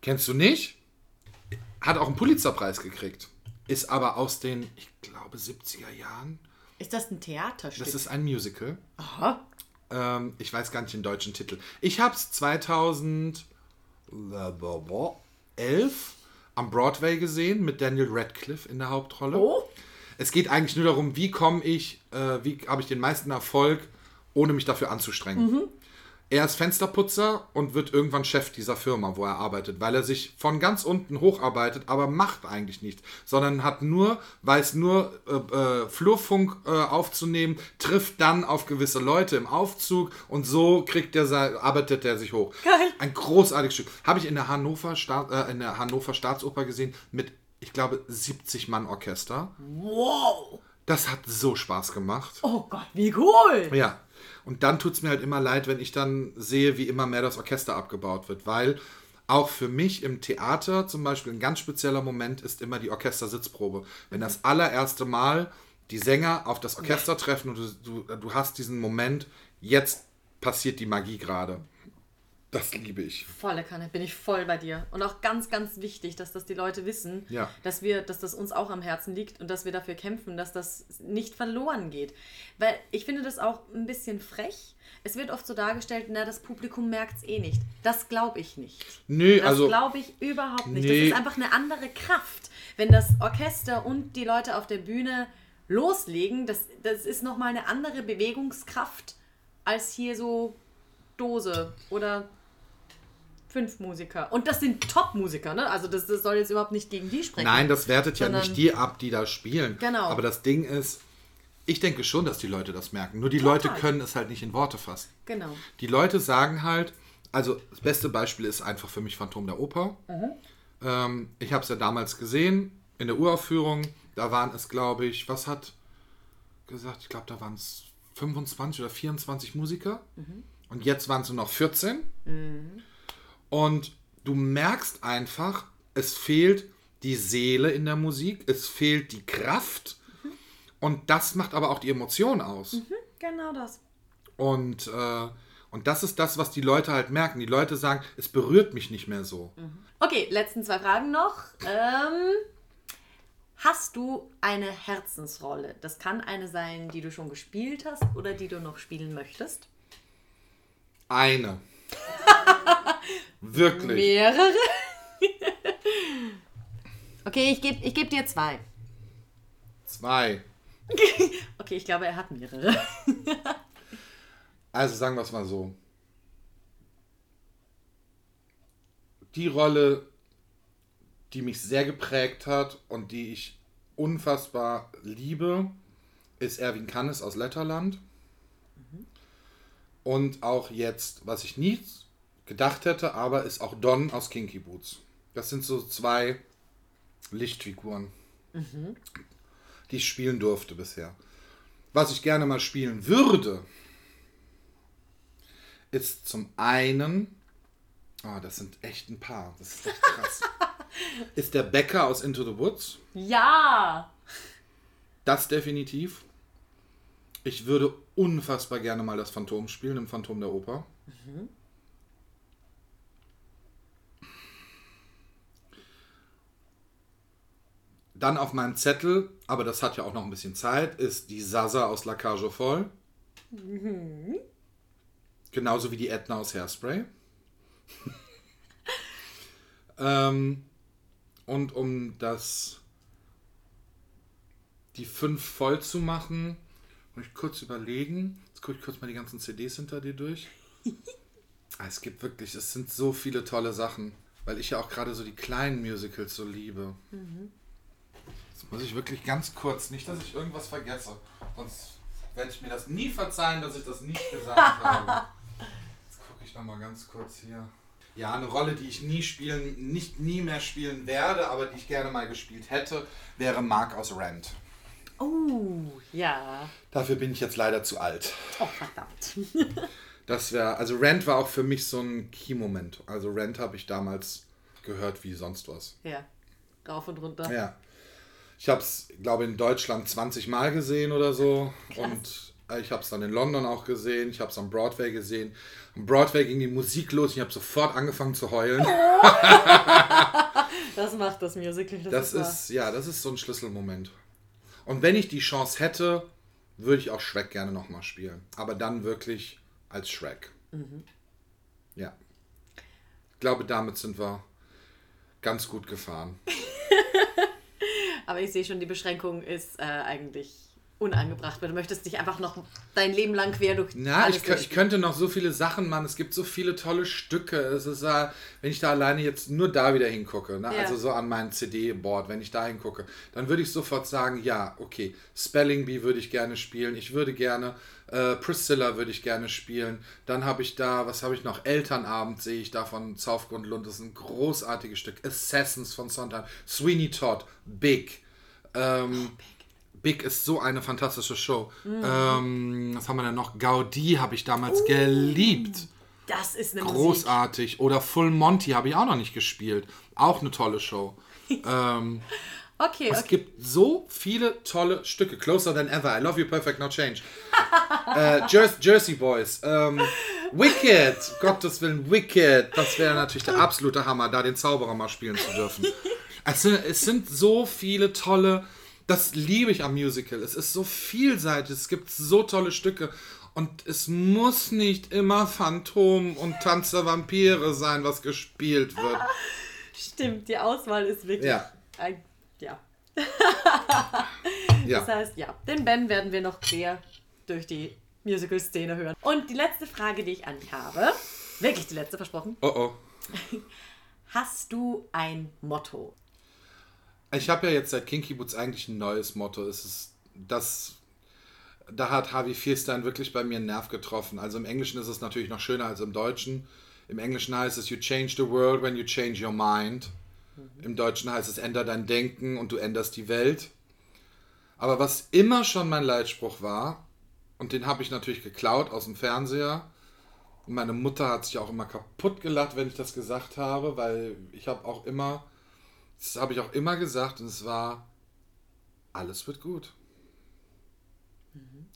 Speaker 2: Kennst du nicht? Hat auch einen Pulitzerpreis gekriegt. Ist aber aus den, ich glaube, 70er Jahren.
Speaker 1: Ist das ein Theaterstück?
Speaker 2: Das ist ein Musical.
Speaker 1: Aha.
Speaker 2: Ähm, ich weiß gar nicht den deutschen Titel. Ich habe es 2011 am Broadway gesehen mit Daniel Radcliffe in der Hauptrolle.
Speaker 1: Oh.
Speaker 2: Es geht eigentlich nur darum, wie komme ich, äh, wie habe ich den meisten Erfolg, ohne mich dafür anzustrengen. Er ist Fensterputzer und wird irgendwann Chef dieser Firma, wo er arbeitet, weil er sich von ganz unten hocharbeitet, aber macht eigentlich nichts, sondern hat nur, weiß nur äh, äh, Flurfunk äh, aufzunehmen, trifft dann auf gewisse Leute im Aufzug und so kriegt der, arbeitet er sich hoch.
Speaker 1: Geil.
Speaker 2: Ein großartiges Stück. Habe ich in der Hannover, Staat, äh, in der Hannover Staatsoper gesehen mit, ich glaube, 70 Mann Orchester.
Speaker 1: Wow.
Speaker 2: Das hat so Spaß gemacht.
Speaker 1: Oh Gott, wie cool.
Speaker 2: Ja. Und dann tut es mir halt immer leid, wenn ich dann sehe, wie immer mehr das Orchester abgebaut wird, weil auch für mich im Theater zum Beispiel ein ganz spezieller Moment ist immer die Orchestersitzprobe. Wenn das allererste Mal die Sänger auf das Orchester treffen und du, du, du hast diesen Moment, jetzt passiert die Magie gerade. Das liebe ich.
Speaker 1: Volle Kanne, bin ich voll bei dir. Und auch ganz, ganz wichtig, dass das die Leute wissen,
Speaker 2: Ja.
Speaker 1: dass wir, dass das uns auch am Herzen liegt und dass wir dafür kämpfen, dass das nicht verloren geht. Weil ich finde das auch ein bisschen frech. Es wird oft so dargestellt, na, das Publikum merkt es eh nicht. Das glaube ich nicht.
Speaker 2: Nö,
Speaker 1: Das
Speaker 2: also
Speaker 1: glaube ich überhaupt nicht.
Speaker 2: Nee.
Speaker 1: Das ist einfach eine andere Kraft. Wenn das Orchester und die Leute auf der Bühne loslegen, das, das ist nochmal eine andere Bewegungskraft als hier so Dose oder fünf Musiker. Und das sind Top-Musiker, ne? Also das, das soll jetzt überhaupt nicht gegen die sprechen.
Speaker 2: Nein, das wertet ja nicht die ab, die da spielen.
Speaker 1: Genau.
Speaker 2: Aber das Ding ist, ich denke schon, dass die Leute das merken. Nur die Leute
Speaker 1: Total.
Speaker 2: können es halt nicht in Worte fassen.
Speaker 1: Genau.
Speaker 2: Die Leute sagen halt, also das beste Beispiel ist einfach für mich Phantom der Oper. Ähm, ich habe es ja damals gesehen in der Uraufführung. Da waren es, glaube ich, was hat gesagt? Ich glaube, da waren es 25 oder 24 Musiker. Und jetzt waren es nur noch 14. Und du merkst einfach, es fehlt die Seele in der Musik, es fehlt die Kraft. Und das macht aber auch die Emotion aus.
Speaker 1: Genau das.
Speaker 2: Und, äh, Und das ist das, was die Leute halt merken. Die Leute sagen, es berührt mich nicht mehr so.
Speaker 1: Okay, letzten zwei Fragen noch. Ähm, hast du eine Herzensrolle? Das kann eine sein, die du schon gespielt hast oder die du noch spielen möchtest.
Speaker 2: Eine. Wirklich.
Speaker 1: Mehrere? okay, ich gebe ich geb dir zwei.
Speaker 2: Zwei.
Speaker 1: Okay, ich glaube, er hat mehrere.
Speaker 2: Also sagen wir es mal so. Die Rolle, die mich sehr geprägt hat und die ich unfassbar liebe, ist Erwin Kannes aus Letterland. Und auch jetzt, was ich nie gedacht hätte, aber ist auch Don aus Kinky Boots. Das sind so zwei Lichtfiguren, die ich spielen durfte bisher. Was ich gerne mal spielen würde, ist zum einen, ah, das sind echt ein paar, das ist echt krass, ist der Bäcker aus Into the Woods.
Speaker 1: Ja!
Speaker 2: Das definitiv. Ich würde unfassbar gerne mal das Phantom spielen im Phantom der Oper. Dann auf meinem Zettel, aber das hat ja auch noch ein bisschen Zeit, ist die Sasa aus La Cage aux Folles. Genauso wie die Edna aus Hairspray. ähm, und um das die fünf voll zu machen, muss ich kurz überlegen. Jetzt gucke ich kurz mal die ganzen CDs hinter dir durch. Ah, es gibt wirklich, es sind so viele tolle Sachen, weil ich ja auch gerade so die kleinen Musicals so liebe. Jetzt muss ich wirklich ganz kurz, nicht, dass ich irgendwas vergesse, sonst werde ich mir das nie verzeihen, dass ich das nicht gesagt habe. Jetzt gucke ich nochmal ganz kurz hier. Ja, eine Rolle, die ich nie spielen, nicht nie mehr spielen werde, aber die ich gerne mal gespielt hätte, wäre Mark aus Rent.
Speaker 1: Oh, ja.
Speaker 2: Dafür bin ich jetzt leider zu alt.
Speaker 1: Oh, verdammt.
Speaker 2: Das wäre, also Rent war auch für mich so ein Key-Moment. Also Rent habe ich damals gehört wie sonst was.
Speaker 1: Ja. Rauf und runter.
Speaker 2: Ja. Ich habe es, glaube in Deutschland 20 Mal gesehen oder so. Und äh, ich habe es dann in London auch gesehen. Ich habe es am Broadway gesehen. Am Broadway ging die Musik los. Ich habe sofort angefangen zu heulen.
Speaker 1: Das macht das Musical. Das,
Speaker 2: Das
Speaker 1: ist,
Speaker 2: ist, ja, das ist so ein Schlüsselmoment. Und wenn ich die Chance hätte, würde ich auch Shrek gerne nochmal spielen. Aber dann wirklich als Shrek. Ja. Ich glaube, damit sind wir ganz gut gefahren.
Speaker 1: Aber ich sehe schon, die Beschränkung ist äh, eigentlich unangebracht, weil du möchtest dich einfach noch dein Leben lang quer durch
Speaker 2: Na, ich, ich könnte noch so viele Sachen machen. Es gibt so viele tolle Stücke. Es ist, äh, wenn ich da alleine jetzt nur da wieder hingucke, ne?
Speaker 1: Ja.
Speaker 2: also so an mein CD-Board, wenn ich da hingucke, dann würde ich sofort sagen, ja, okay, Spelling Bee würde ich gerne spielen. Ich würde gerne, äh, Priscilla würde ich gerne spielen. Dann habe ich da, was habe ich noch? Elternabend sehe ich da von Zaufgrund Lund. Das ist ein großartiges Stück. Assassins von Sondheim. Sweeney Todd. Big. Ähm, Big ist so eine fantastische Show. Ähm, was haben wir denn noch? Gaudi habe ich damals geliebt.
Speaker 1: Das ist eine Musik.
Speaker 2: Großartig. Oder Full Monty habe ich auch noch nicht gespielt. Auch eine tolle Show. ähm,
Speaker 1: Okay,
Speaker 2: es
Speaker 1: okay.
Speaker 2: gibt so viele tolle Stücke. Closer Than Ever. I Love You Perfect No Change. äh, Jer Jersey Boys. Ähm, Wicked. Gottes Willen, Wicked. Das wäre natürlich der absolute Hammer, da den Zauberer mal spielen zu dürfen. Es sind, es sind so viele tolle. Das liebe ich am Musical. Es ist so vielseitig. Es gibt so tolle Stücke. Und es muss nicht immer Phantom und Tanz der Vampire sein, was gespielt wird.
Speaker 1: Stimmt, die Auswahl ist wirklich
Speaker 2: Ja.
Speaker 1: ein. Ja.
Speaker 2: Ja.
Speaker 1: Das heißt, ja, den Ben werden wir noch quer durch die Musical-Szene hören. Und die letzte Frage, die ich an dich habe, wirklich die letzte versprochen.
Speaker 2: Oh oh.
Speaker 1: Hast du ein Motto?
Speaker 2: Ich habe ja jetzt seit Kinky Boots eigentlich ein neues Motto. Es ist das. Da hat Harvey Fierstein wirklich bei mir einen Nerv getroffen. Also im Englischen ist es natürlich noch schöner als im Deutschen. Im Englischen heißt es, you change the world when you change your mind. Im Deutschen heißt es, änder dein Denken und du änderst die Welt. Aber was immer schon mein Leitspruch war, und den habe ich natürlich geklaut aus dem Fernseher, und meine Mutter hat sich auch immer kaputt gelacht, wenn ich das gesagt habe, weil ich habe auch immer, das habe ich auch immer gesagt, und es war, alles wird gut.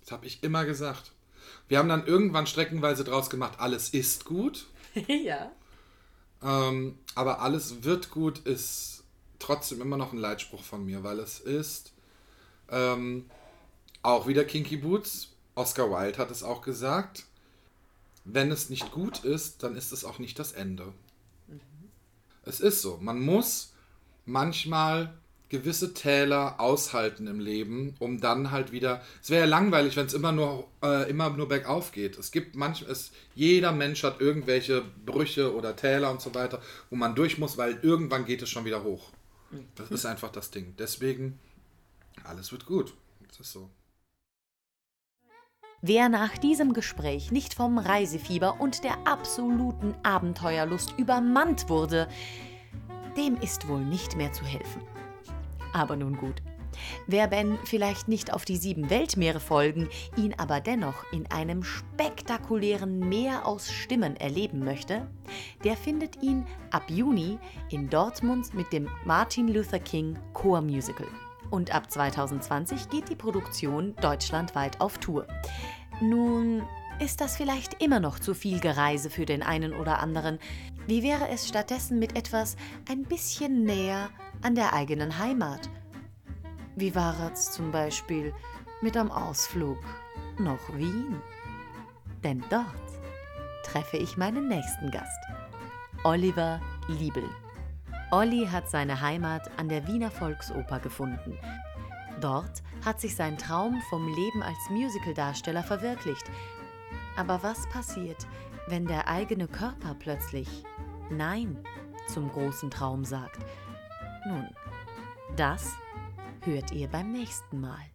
Speaker 2: Das habe ich immer gesagt. Wir haben dann irgendwann streckenweise draus gemacht, alles ist gut.
Speaker 1: ja.
Speaker 2: Ähm, aber alles wird gut ist trotzdem immer noch ein Leitspruch von mir, weil es ist ähm, auch wieder Kinky Boots. Oscar Wilde hat es auch gesagt. Wenn es nicht gut ist, dann ist es auch nicht das Ende. Mhm. Es ist so. Man muss manchmal gewisse Täler aushalten im Leben, um dann halt wieder. Es wäre ja langweilig, wenn es immer nur äh, immer nur bergauf geht. Es gibt manchmal, es, jeder Mensch hat irgendwelche Brüche oder Täler und so weiter, wo man durch muss, weil irgendwann geht es schon wieder hoch. Das ist einfach das Ding. Deswegen, alles wird gut. Das ist so.
Speaker 1: Wer nach diesem Gespräch nicht vom Reisefieber und der absoluten Abenteuerlust übermannt wurde, dem ist wohl nicht mehr zu helfen. Aber nun gut. Wer Ben vielleicht nicht auf die sieben Weltmeere folgen, ihn aber dennoch in einem spektakulären Meer aus Stimmen erleben möchte, der findet ihn ab Juni in Dortmund mit dem Martin Luther King Chor Musical. Und ab 2020 geht die Produktion deutschlandweit auf Tour. Nun ist das vielleicht immer noch zu viel Gereise für den einen oder anderen. Wie wäre es stattdessen mit etwas ein bisschen näher an der eigenen Heimat? Wie war es zum Beispiel mit einem Ausflug nach Wien? Denn dort treffe ich meinen nächsten Gast, Oliver Liebel. Olli hat seine Heimat an der Wiener Volksoper gefunden. Dort hat sich sein Traum vom Leben als Musicaldarsteller verwirklicht. Aber was passiert, wenn der eigene Körper plötzlich Nein zum großen Traum sagt? Nun, das hört ihr beim nächsten Mal.